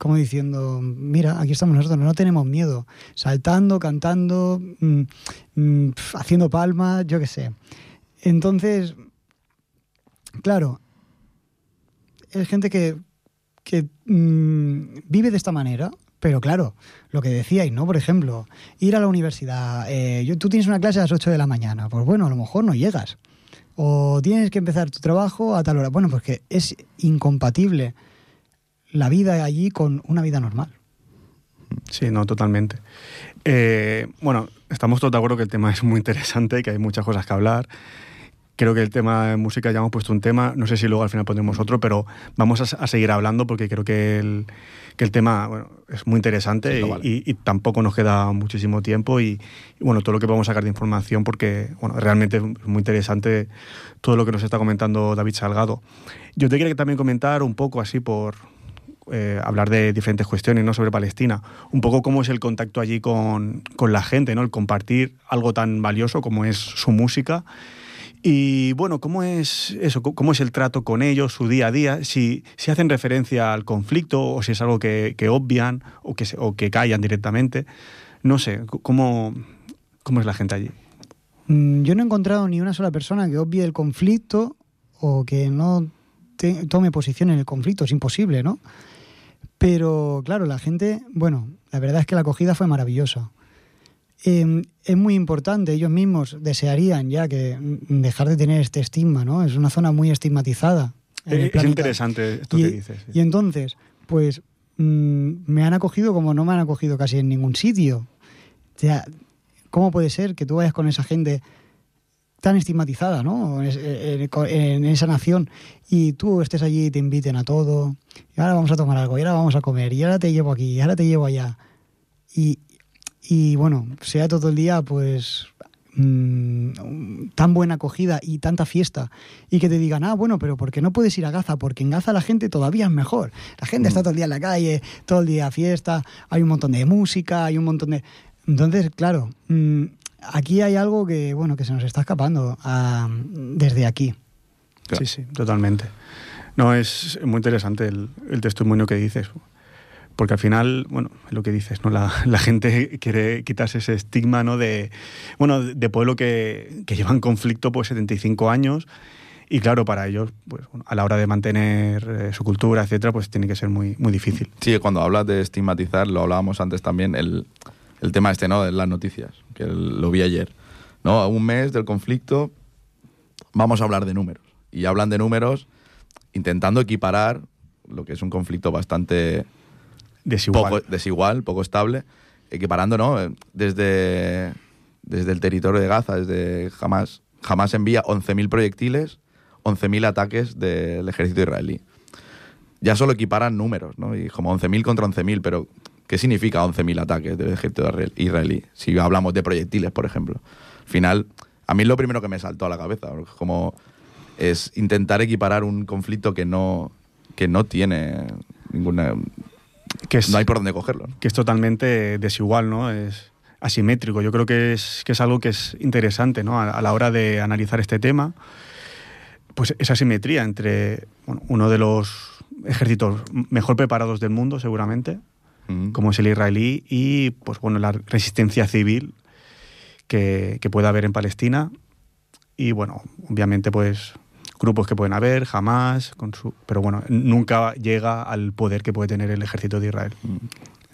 como diciendo, mira, aquí estamos nosotros, no tenemos miedo, saltando, cantando, mm, mm, haciendo palmas, yo qué sé. Entonces, claro, es gente que, que vive de esta manera, pero claro, lo que decíais, ¿no? Por ejemplo, ir a la universidad. Eh, yo, tú tienes una clase a las 8 de la mañana. Pues bueno, a lo mejor no llegas. O tienes que empezar tu trabajo a tal hora. Bueno, porque es incompatible la vida allí con una vida normal. Sí, no, totalmente. Eh, bueno, estamos todos de acuerdo que el tema es muy interesante, que hay muchas cosas que hablar. Creo que el tema de música ya hemos puesto un tema, no sé si luego al final pondremos otro, pero vamos a, seguir hablando porque creo que el, que el tema bueno, es muy interesante y, tampoco nos queda muchísimo tiempo y, bueno, todo lo que podemos sacar de información porque bueno, realmente es muy interesante todo lo que nos está comentando David Salgado. Yo te quería también comentar un poco así por, eh, hablar de diferentes cuestiones ¿no? sobre Palestina. Un poco cómo es el contacto allí con, con, la gente, ¿no? el compartir algo tan valioso como es su música y bueno, ¿cómo es eso? ¿Cómo es el trato con ellos, su día a día? Si, si hacen referencia al conflicto o si es algo que, obvian o que, o que callan directamente. No sé, ¿cómo, ¿cómo es la gente allí? Mm, yo no he encontrado ni una sola persona que obvie el conflicto o que no tome posición en el conflicto. Es imposible, ¿no? Pero claro, la gente, bueno, la verdad es que la acogida fue maravillosa. Em, es muy importante, ellos mismos desearían ya que mm, dejar de tener este estigma, ¿no? Es una zona muy estigmatizada. Es interesante esto que dices. Y entonces, pues mm, me han acogido como no me han acogido casi en ningún sitio. O sea, ¿cómo puede ser que tú vayas con esa gente tan estigmatizada, ¿no? En, esa nación y tú estés allí y te inviten a todo, y ahora vamos a tomar algo, y ahora vamos a comer, y ahora te llevo aquí, y ahora te llevo allá. Y, y bueno, sea todo el día pues mm, tan buena acogida y tanta fiesta y que te digan, ah, bueno, pero ¿por qué no puedes ir a Gaza? Porque en Gaza la gente todavía es mejor. La gente está mm. todo el día en la calle, todo el día a fiesta, hay un montón de música, hay un montón de... Entonces, claro, mm, aquí hay algo que, bueno, que se nos está escapando ah, desde aquí. Sí, sí, totalmente. No, es muy interesante el, el testimonio que dices porque al final, bueno, lo que dices, ¿no? La, gente quiere quitarse ese estigma, ¿no? De, bueno, de pueblo que, que llevan conflicto pues 75 años y claro, para ellos, pues a la hora de mantener eh, su cultura, etcétera, pues tiene que ser muy, muy difícil. Sí, cuando hablas de estigmatizar, lo hablábamos antes también, el, el tema este, ¿no? De las noticias, que lo vi ayer. ¿No? A un mes del conflicto vamos a hablar de números. Y hablan de números intentando equiparar lo que es un conflicto bastante Desigual. Poco, desigual, poco estable, equiparando, ¿no? Desde, desde el territorio de Gaza, desde Hamas. Hamas envía 11.000 proyectiles, 11.000 ataques del ejército israelí. Ya solo equiparan números, ¿no? Y como 11.000 contra 11.000, pero ¿qué significa 11.000 ataques del ejército israelí? Si hablamos de proyectiles, por ejemplo. Al final, a mí es lo primero que me saltó a la cabeza, como es intentar equiparar un conflicto que no, que no tiene ninguna que no hay por dónde cogerlo. Que es totalmente desigual, ¿no? Es asimétrico. Yo creo que es, que es algo que es interesante, ¿no? A, la hora de analizar este tema, pues esa asimetría entre uno de los ejércitos mejor preparados del mundo, seguramente, como es el israelí, y pues bueno, la resistencia civil que, que puede haber en Palestina. Y bueno, obviamente, pues grupos que pueden haber, jamás, con su, pero bueno, nunca llega al poder que puede tener el ejército de Israel.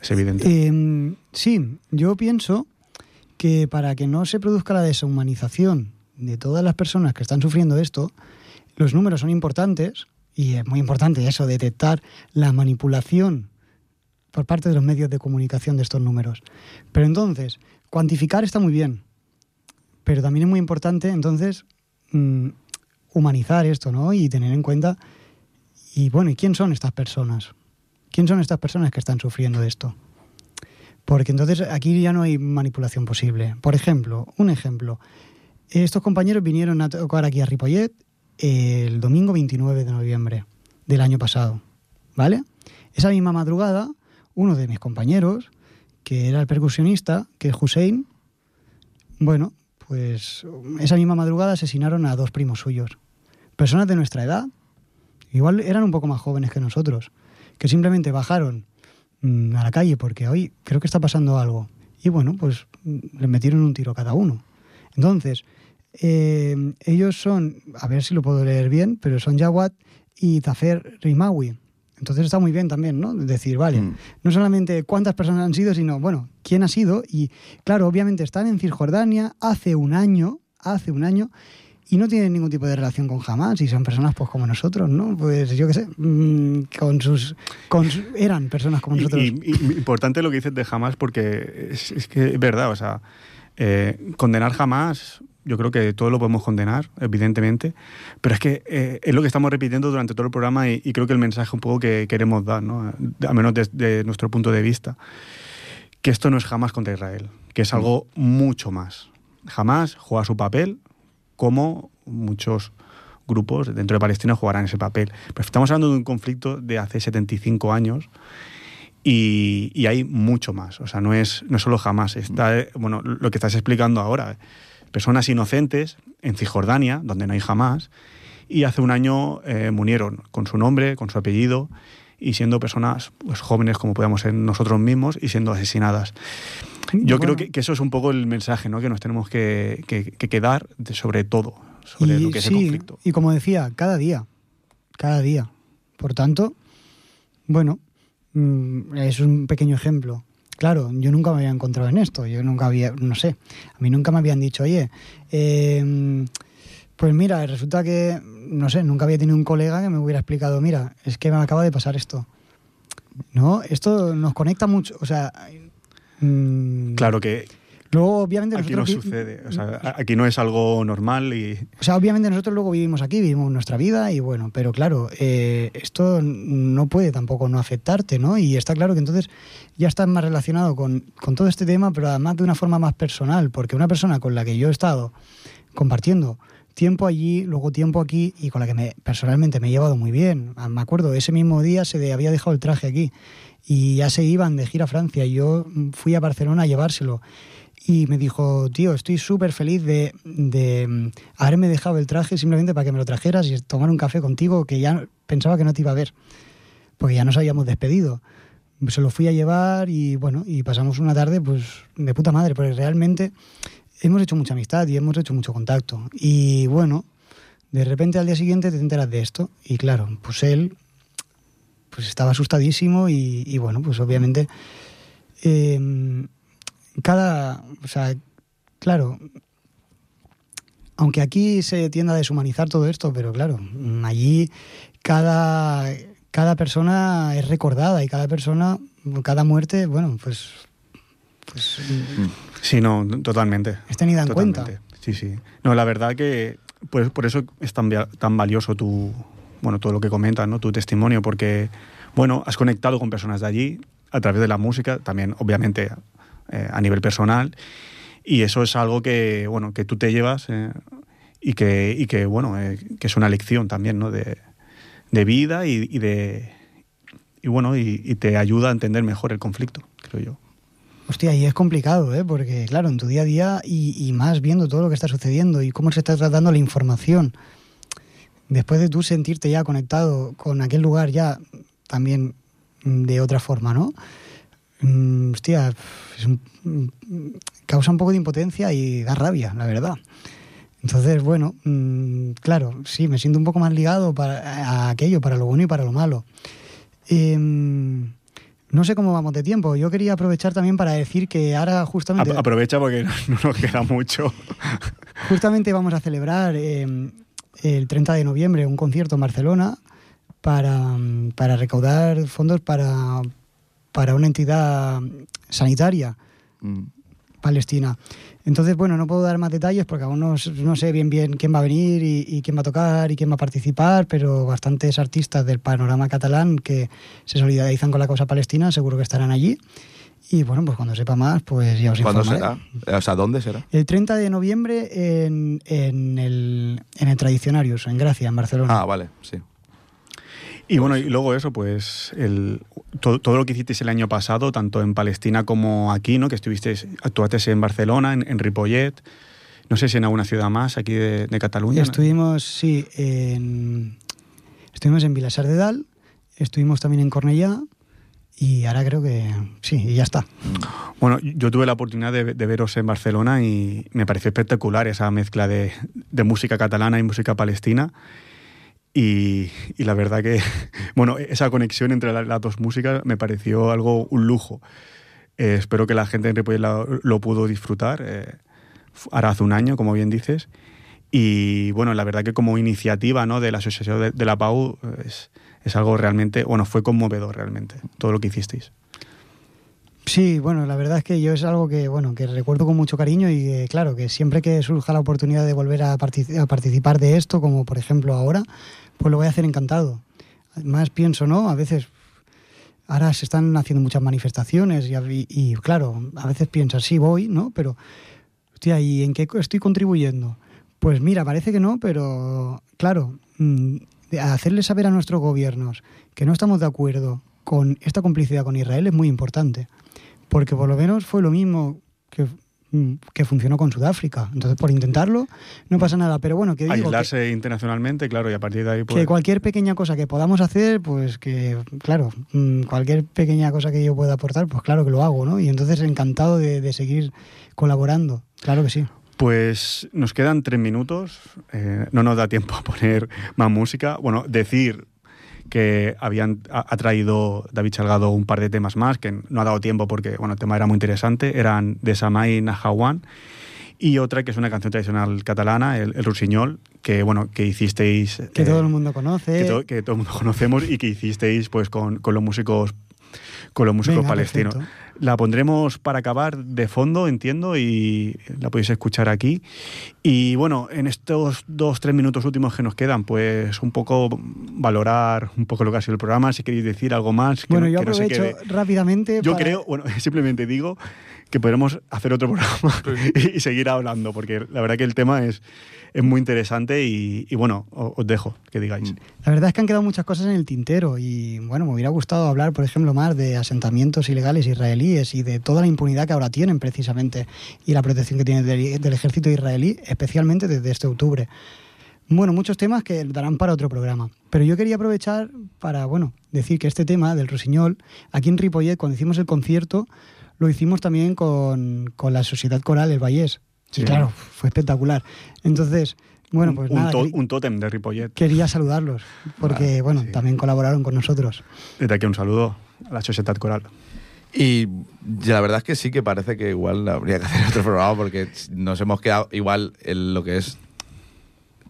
Es evidente. Em, sí, yo pienso que para que no se produzca la deshumanización de todas las personas que están sufriendo esto, los números son importantes y es muy importante eso, detectar la manipulación por parte de los medios de comunicación de estos números. Pero entonces, cuantificar está muy bien, pero también es muy importante entonces mm, humanizar esto, ¿no? Y tener en cuenta, y bueno, ¿y quién son estas personas? ¿Quién son estas personas que están sufriendo esto? Porque entonces aquí ya no hay manipulación posible. Por ejemplo, un ejemplo. Estos compañeros vinieron a tocar aquí a Ripollet el domingo 29 de noviembre del año pasado, ¿vale? Esa misma madrugada, uno de mis compañeros, que era el percusionista, que es Hussein, bueno, pues esa misma madrugada asesinaron a dos primos suyos. Personas de nuestra edad, igual eran un poco más jóvenes que nosotros, que simplemente bajaron mm, a la calle porque hoy creo que está pasando algo. Y bueno, pues mm, le metieron un tiro cada uno. Entonces, eh, ellos son, a ver si lo puedo leer bien, pero son Jawad y Tafer Rimawi. Entonces está muy bien también, ¿no? Decir, vale, Mm. no solamente cuántas personas han sido, sino, bueno, quién ha sido. Y claro, obviamente están en Cisjordania hace un año, hace un año, y no tienen ningún tipo de relación con Hamas, y son personas pues como nosotros, ¿no? Pues yo qué sé, mm, con sus, con su- eran personas como Y- nosotros. Y, y importante lo que dices de Hamas porque es, es que es verdad, o sea, eh, condenar Hamas, yo creo que todo lo podemos condenar, evidentemente, pero es que eh, es lo que estamos repitiendo durante todo el programa y, y creo que el mensaje un poco que queremos dar, ¿no? al menos desde nuestro punto de vista, que esto no es jamás contra Israel, que es algo mucho más. Jamás juega su papel como muchos grupos dentro de Palestina jugarán ese papel. Pero estamos hablando de un conflicto de hace 75 años y, y hay mucho más. O sea, no es, no es solo jamás. Está, eh, bueno, lo que estás explicando ahora. Personas inocentes en Cisjordania, donde no hay jamás, y hace un año eh, murieron con su nombre, con su apellido, y siendo personas pues, jóvenes como podemos ser nosotros mismos y siendo asesinadas. Yo Bueno. creo que, que eso es un poco el mensaje ¿no? que nos tenemos que, que, que quedar de- sobre todo, sobre lo que es el conflicto. Y como decía, cada día, cada día. Por tanto, bueno, mm, es un pequeño ejemplo. Claro, yo nunca me había encontrado en esto, yo nunca había, no sé, a mí nunca me habían dicho, oye, eh, pues mira, resulta que, no sé, nunca había tenido un colega que me hubiera explicado, mira, es que me acaba de pasar esto. No, esto nos conecta mucho, o sea... mm, Claro que Luego, obviamente, aquí no sucede. O sea, a- aquí no es algo normal y O sea, obviamente nosotros luego vivimos aquí, vivimos nuestra vida y bueno, pero claro, eh, esto no puede tampoco no afectarte, ¿no? Y está claro que entonces ya estás más relacionado con, con todo este tema, pero además de una forma más personal, porque una persona con la que yo he estado compartiendo tiempo allí, luego tiempo aquí y con la que me, personalmente me he llevado muy bien. Ah, Me acuerdo, ese mismo día se le había dejado el traje aquí y ya se iban de gira a Francia y yo mm, fui a Barcelona a llevárselo y me dijo, tío, estoy súper feliz de, de mm, haberme dejado el traje simplemente para que me lo trajeras y tomar un café contigo que ya pensaba que no te iba a ver, porque ya nos habíamos despedido. Se lo fui a llevar y bueno, y pasamos una tarde pues de puta madre, porque realmente hemos hecho mucha amistad y hemos hecho mucho contacto. Y bueno, de repente al día siguiente te enteras de esto y claro, pues él pues estaba asustadísimo y, y bueno, pues obviamente eh, cada, o sea, claro, aunque aquí se tienda a deshumanizar todo esto, pero claro, mm, allí cada, cada persona es recordada y cada persona, cada muerte, bueno, pues, pues mm, sí, no, totalmente. es tenida en Totalmente. cuenta. Sí, sí. No, la verdad que pues, por eso es tan, tan valioso tu, bueno, todo lo que comentas, ¿no? Tu testimonio, porque, bueno, has conectado con personas de allí a través de la música, también, obviamente, eh, a nivel personal, y eso es algo que, bueno, que tú te llevas eh, y, que, y que, bueno, eh, que es una lección también, ¿no? De, de vida y, y de... Y bueno, y, te ayuda a entender mejor el conflicto, creo yo. Hostia, y es complicado, ¿eh? Porque, claro, en tu día a día y, y más viendo todo lo que está sucediendo y cómo se está tratando la información, después de tú sentirte ya conectado con aquel lugar ya también de otra forma, ¿no? Mm, hostia, es un- mm, causa un poco de impotencia y da rabia, la verdad. Entonces, bueno, mm, claro, sí, me siento un poco más ligado para, a aquello, para lo bueno y para lo malo. Em, no sé cómo vamos de tiempo. Yo quería aprovechar también para decir que ahora justamente, Ap- aprovecha porque no, no nos queda mucho. justamente vamos a celebrar em, el 30 de noviembre un concierto en Barcelona para, mm, para recaudar fondos para, para una entidad sanitaria Mm. Palestina. Entonces, bueno, no puedo dar más detalles porque aún no, no sé bien bien quién va a venir y, y, quién va a tocar y quién va a participar, pero bastantes artistas del panorama catalán que se solidarizan con la causa palestina seguro que estarán allí. Y bueno, pues cuando sepa más, pues ya os ¿Cuándo informaré. será? O sea, ¿dónde será? El 30 de noviembre en, en, el, en el Tradicionarius, en Gracia, en Barcelona. Ah, vale, sí. Y bueno, y luego eso, pues el, todo, todo, lo que hicisteis el año pasado, tanto en Palestina como aquí, ¿no? Que estuvisteis, actuasteis en Barcelona, en, en Ripollet, no sé si en alguna ciudad más aquí de, de Cataluña. Estuvimos, sí, en, estuvimos en Vilasar de Dal, estuvimos también en Cornellá y ahora creo que sí, y ya está. Bueno, yo tuve la oportunidad de, de veros en Barcelona y me pareció espectacular esa mezcla de, de música catalana y música palestina. Y, y, la verdad que, bueno, esa conexión entre la, las dos músicas me pareció algo, un lujo. Eh, espero que la gente en Ripollet lo, lo, pudo disfrutar. Eh, ahora hace un año, como bien dices. Y bueno, la verdad que como iniciativa ¿no? de la Asociación de, de la PAU es, es, algo realmente, bueno, fue conmovedor realmente, todo lo que hicisteis. Sí, bueno, la verdad es que yo es algo que, bueno, que recuerdo con mucho cariño y eh, claro, que siempre que surja la oportunidad de volver a, partic a participar de esto, como por ejemplo ahora, pues lo voy a hacer encantado. Además pienso, ¿no? A veces ahora se están haciendo muchas manifestaciones y, claro, a veces piensas, sí voy, ¿no? Pero, hostia, ¿y en qué estoy contribuyendo? Pues mira, parece que no, pero claro, mmm, hacerle saber a nuestros gobiernos que no estamos de acuerdo con esta complicidad con Israel es muy importante, porque por lo menos fue lo mismo que que funcionó con Sudáfrica. Entonces, por intentarlo, no pasa nada. Pero bueno, que digo Aislarse que, internacionalmente, claro, y a partir de ahí... Pues... Que cualquier pequeña cosa que podamos hacer, pues que, claro, cualquier pequeña cosa que yo pueda aportar, pues claro que lo hago, ¿no? Y entonces encantado de, de seguir colaborando. Claro que sí. Pues nos quedan tres minutos, eh, no nos da tiempo a poner más música. Bueno, decir que habían ha traído David Salgado un par de temas más que no ha dado tiempo porque bueno el tema era muy interesante eran de Samay Nahawan y otra que es una canción tradicional catalana el, el Rusiñol que bueno que hicisteis que eh, todo el mundo conoce. que, to, que, todo el mundo conocemos y que hicisteis pues con, con los músicos con los músicos Venga, palestinos. perfecto. La pondremos para acabar de fondo, entiendo, y la podéis escuchar aquí. Y bueno, en estos dos, tres minutos últimos que nos quedan, pues un poco valorar un poco lo que ha sido el programa, si queréis decir algo más. Que bueno, no, yo que aprovecho no se quede. rápidamente. Yo para... creo, bueno, simplemente digo que podremos hacer otro programa y, y, seguir hablando, porque la verdad que el tema es, es muy interesante y, bueno, os, dejo que digáis. La verdad es que han quedado muchas cosas en el tintero y bueno, me hubiera gustado hablar, por ejemplo, más de asentamientos ilegales israelíes y de toda la impunidad que ahora tienen precisamente y la protección que tienen del, ejército israelí, especialmente desde este octubre. Bueno, muchos temas que darán para otro programa. Pero yo quería aprovechar para, bueno, decir que este tema del Rosiñol, aquí en Ripollet, cuando hicimos el concierto, lo hicimos también con, con la Sociedad Coral El Vallés. Sí. Claro, fue espectacular. Entonces, bueno, pues un, nada. Un, un tótem de Ripollet. Quería saludarlos, porque, vale, bueno, sí. también colaboraron con nosotros. Desde aquí un saludo a la Sociedad Coral. Y la verdad es que sí que parece que igual habría que hacer otro programa porque nos hemos quedado igual en lo que es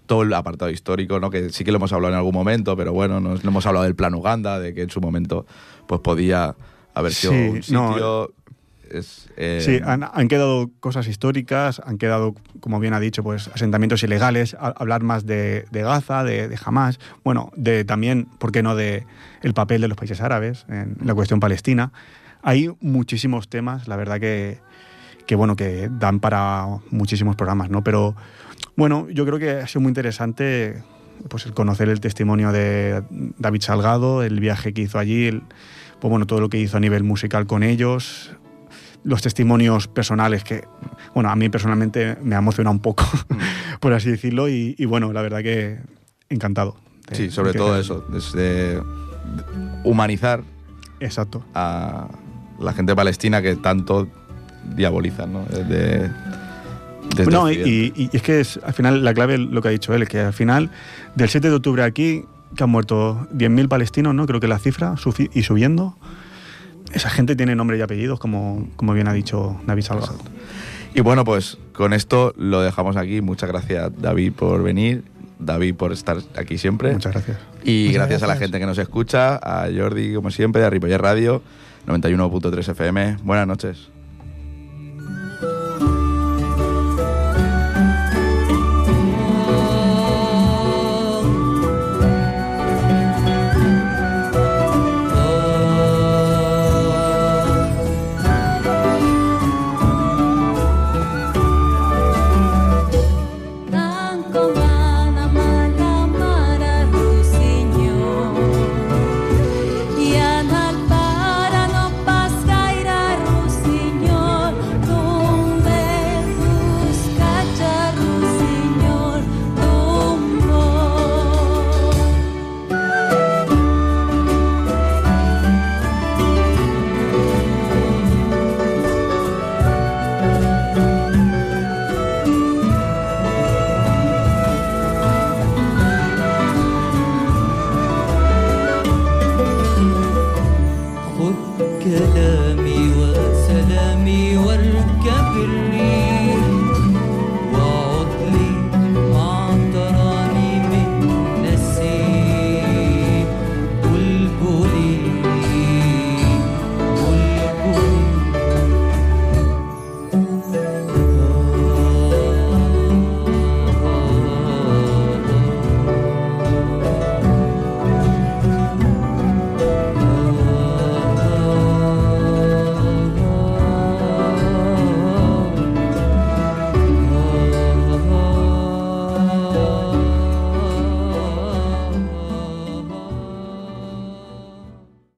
todo el apartado histórico, ¿no? que sí que lo hemos hablado en algún momento, pero bueno, nos, no hemos hablado del plan Uganda, de que en su momento pues podía haber sido sí, un sitio... No. Eh... Sí, han, quedado cosas históricas, han quedado, como bien ha dicho, pues asentamientos ilegales, hablar más de, Gaza, de, Hamas, bueno, de también, ¿por qué no?, de el papel de los países árabes en la cuestión palestina. Hay muchísimos temas, la verdad que, que bueno, que dan para muchísimos programas, ¿no? Pero bueno, yo creo que ha sido muy interesante pues el conocer el testimonio de David Salgado, el viaje que hizo allí, pues bueno, todo lo que hizo a nivel musical con ellos, los testimonios personales que, bueno, a mí personalmente me ha emocionado un poco, mm. por así decirlo, y, y, bueno, la verdad que encantado. De, sí, sobre todo eso, desde humanizar Exacto. a la gente palestina que tanto diabolizan, ¿no? Desde, desde no, y, y, es que es, al final la clave lo que ha dicho él, que al final del 7 de octubre aquí, que han muerto 10.000 palestinos, ¿no? Creo que la cifra, y subiendo esa gente tiene nombre y apellidos, como, como bien ha dicho David Salgado. Y bueno, pues con esto lo dejamos aquí. Muchas gracias, David, por venir. David, por estar aquí siempre. Muchas gracias. Y Muchas gracias, gracias, a la gente que nos escucha, a Jordi, como siempre, a Ripoller Radio, 91.3 FM. Buenas noches.